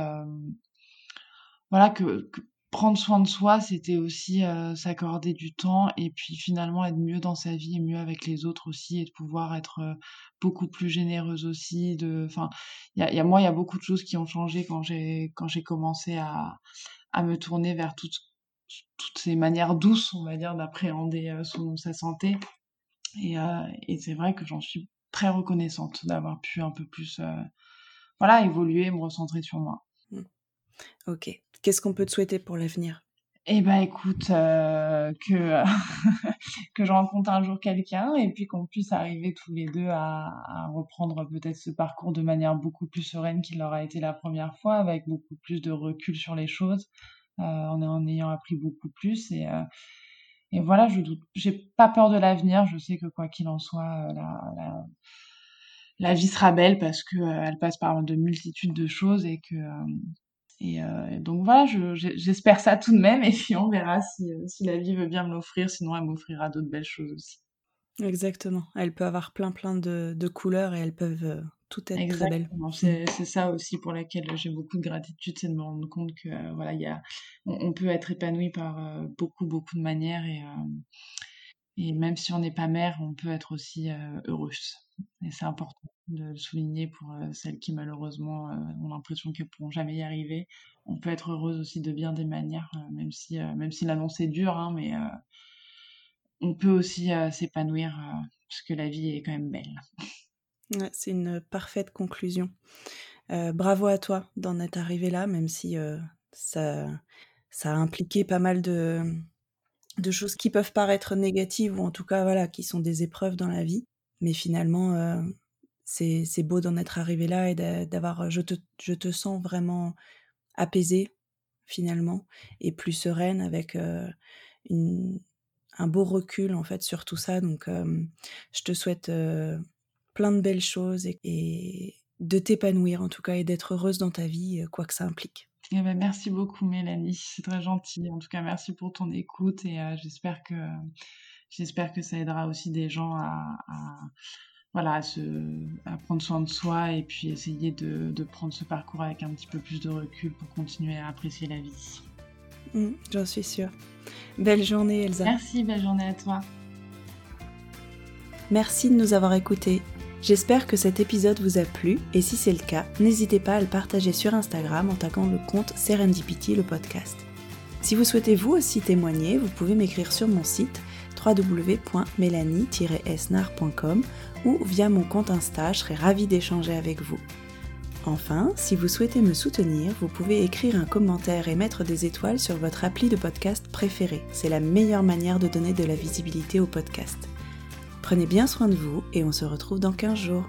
Speaker 2: voilà que prendre soin de soi, c'était aussi euh, s'accorder du temps et puis finalement être mieux dans sa vie et mieux avec les autres aussi et de pouvoir être euh, beaucoup plus généreuse aussi. Enfin, y a, y a, moi, il y a beaucoup de choses qui ont changé quand j'ai quand j'ai commencé à, à me tourner vers toutes toutes ces manières douces, on va dire, d'appréhender euh, sa santé. Et, et c'est vrai que j'en suis très reconnaissante d'avoir pu un peu plus, voilà, évoluer, me recentrer sur moi. Mmh.
Speaker 1: Ok. Qu'est-ce qu'on peut te souhaiter pour l'avenir?
Speaker 2: Eh ben écoute, euh, que [laughs] que je rencontre un jour quelqu'un et puis qu'on puisse arriver tous les deux à, reprendre peut-être ce parcours de manière beaucoup plus sereine qu'il aura été la première fois, avec beaucoup plus de recul sur les choses, euh, en, ayant appris beaucoup plus et euh, et voilà, je doute, j'ai pas peur de l'avenir. Je sais que quoi qu'il en soit, la, la, vie sera belle parce que euh, elle passe par de multitudes de choses et que euh, et, donc voilà, j'espère ça tout de même, et puis on verra si, euh, si la vie veut bien me l'offrir, sinon elle m'offrira d'autres belles choses aussi.
Speaker 1: Exactement, elle peut avoir plein plein de, de couleurs et elles peuvent euh, toutes être très belles.
Speaker 2: C'est ça aussi pour laquelle j'ai beaucoup de gratitude, c'est de me rendre compte que voilà, y a, on, peut être épanoui par beaucoup beaucoup de manières et, et même si on n'est pas mère, on peut être aussi heureuse. Et c'est important de le souligner pour euh, celles qui malheureusement euh, ont l'impression qu'elles pourront jamais y arriver. On peut être heureuse aussi de bien des manières, euh, même si même si l'annonce est dure, hein, mais on peut aussi s'épanouir parce que la vie est quand même belle.
Speaker 1: c'est une parfaite conclusion. bravo à toi d'en être arrivé là, même si ça, ça a impliqué pas mal de, de choses qui peuvent paraître négatives ou en tout cas voilà qui sont des épreuves dans la vie. Mais finalement, c'est beau d'en être arrivé là et d'avoir. Je te, je te sens vraiment apaisée, finalement, et plus sereine avec une, un beau recul, en fait, sur tout ça. Donc, je te souhaite plein de belles choses et, de t'épanouir, en tout cas, et d'être heureuse dans ta vie, quoi que ça implique.
Speaker 2: Eh ben, merci beaucoup, Mélanie. C'est très gentil. En tout cas, merci pour ton écoute et j'espère que j'espère que ça aidera aussi des gens à voilà, à, se, à prendre soin de soi et puis essayer de, de, prendre ce parcours avec un petit peu plus de recul pour continuer à apprécier la vie.
Speaker 1: Mm, j'en suis sûre. Belle journée, Elsa.
Speaker 2: Merci, belle journée à toi.
Speaker 1: Merci de nous avoir écoutés. J'espère que cet épisode vous a plu et si c'est le cas, n'hésitez pas à le partager sur Instagram en taguant le compte Serendipity le podcast. Si vous souhaitez vous aussi témoigner, vous pouvez m'écrire sur mon site www.mélanie-esnar.com ou via mon compte Insta, je serai ravie d'échanger avec vous. Enfin, si vous souhaitez me soutenir, vous pouvez écrire un commentaire et mettre des étoiles sur votre appli de podcast préféré. C'est la meilleure manière de donner de la visibilité au podcast. Prenez bien soin de vous et on se retrouve dans 15 jours.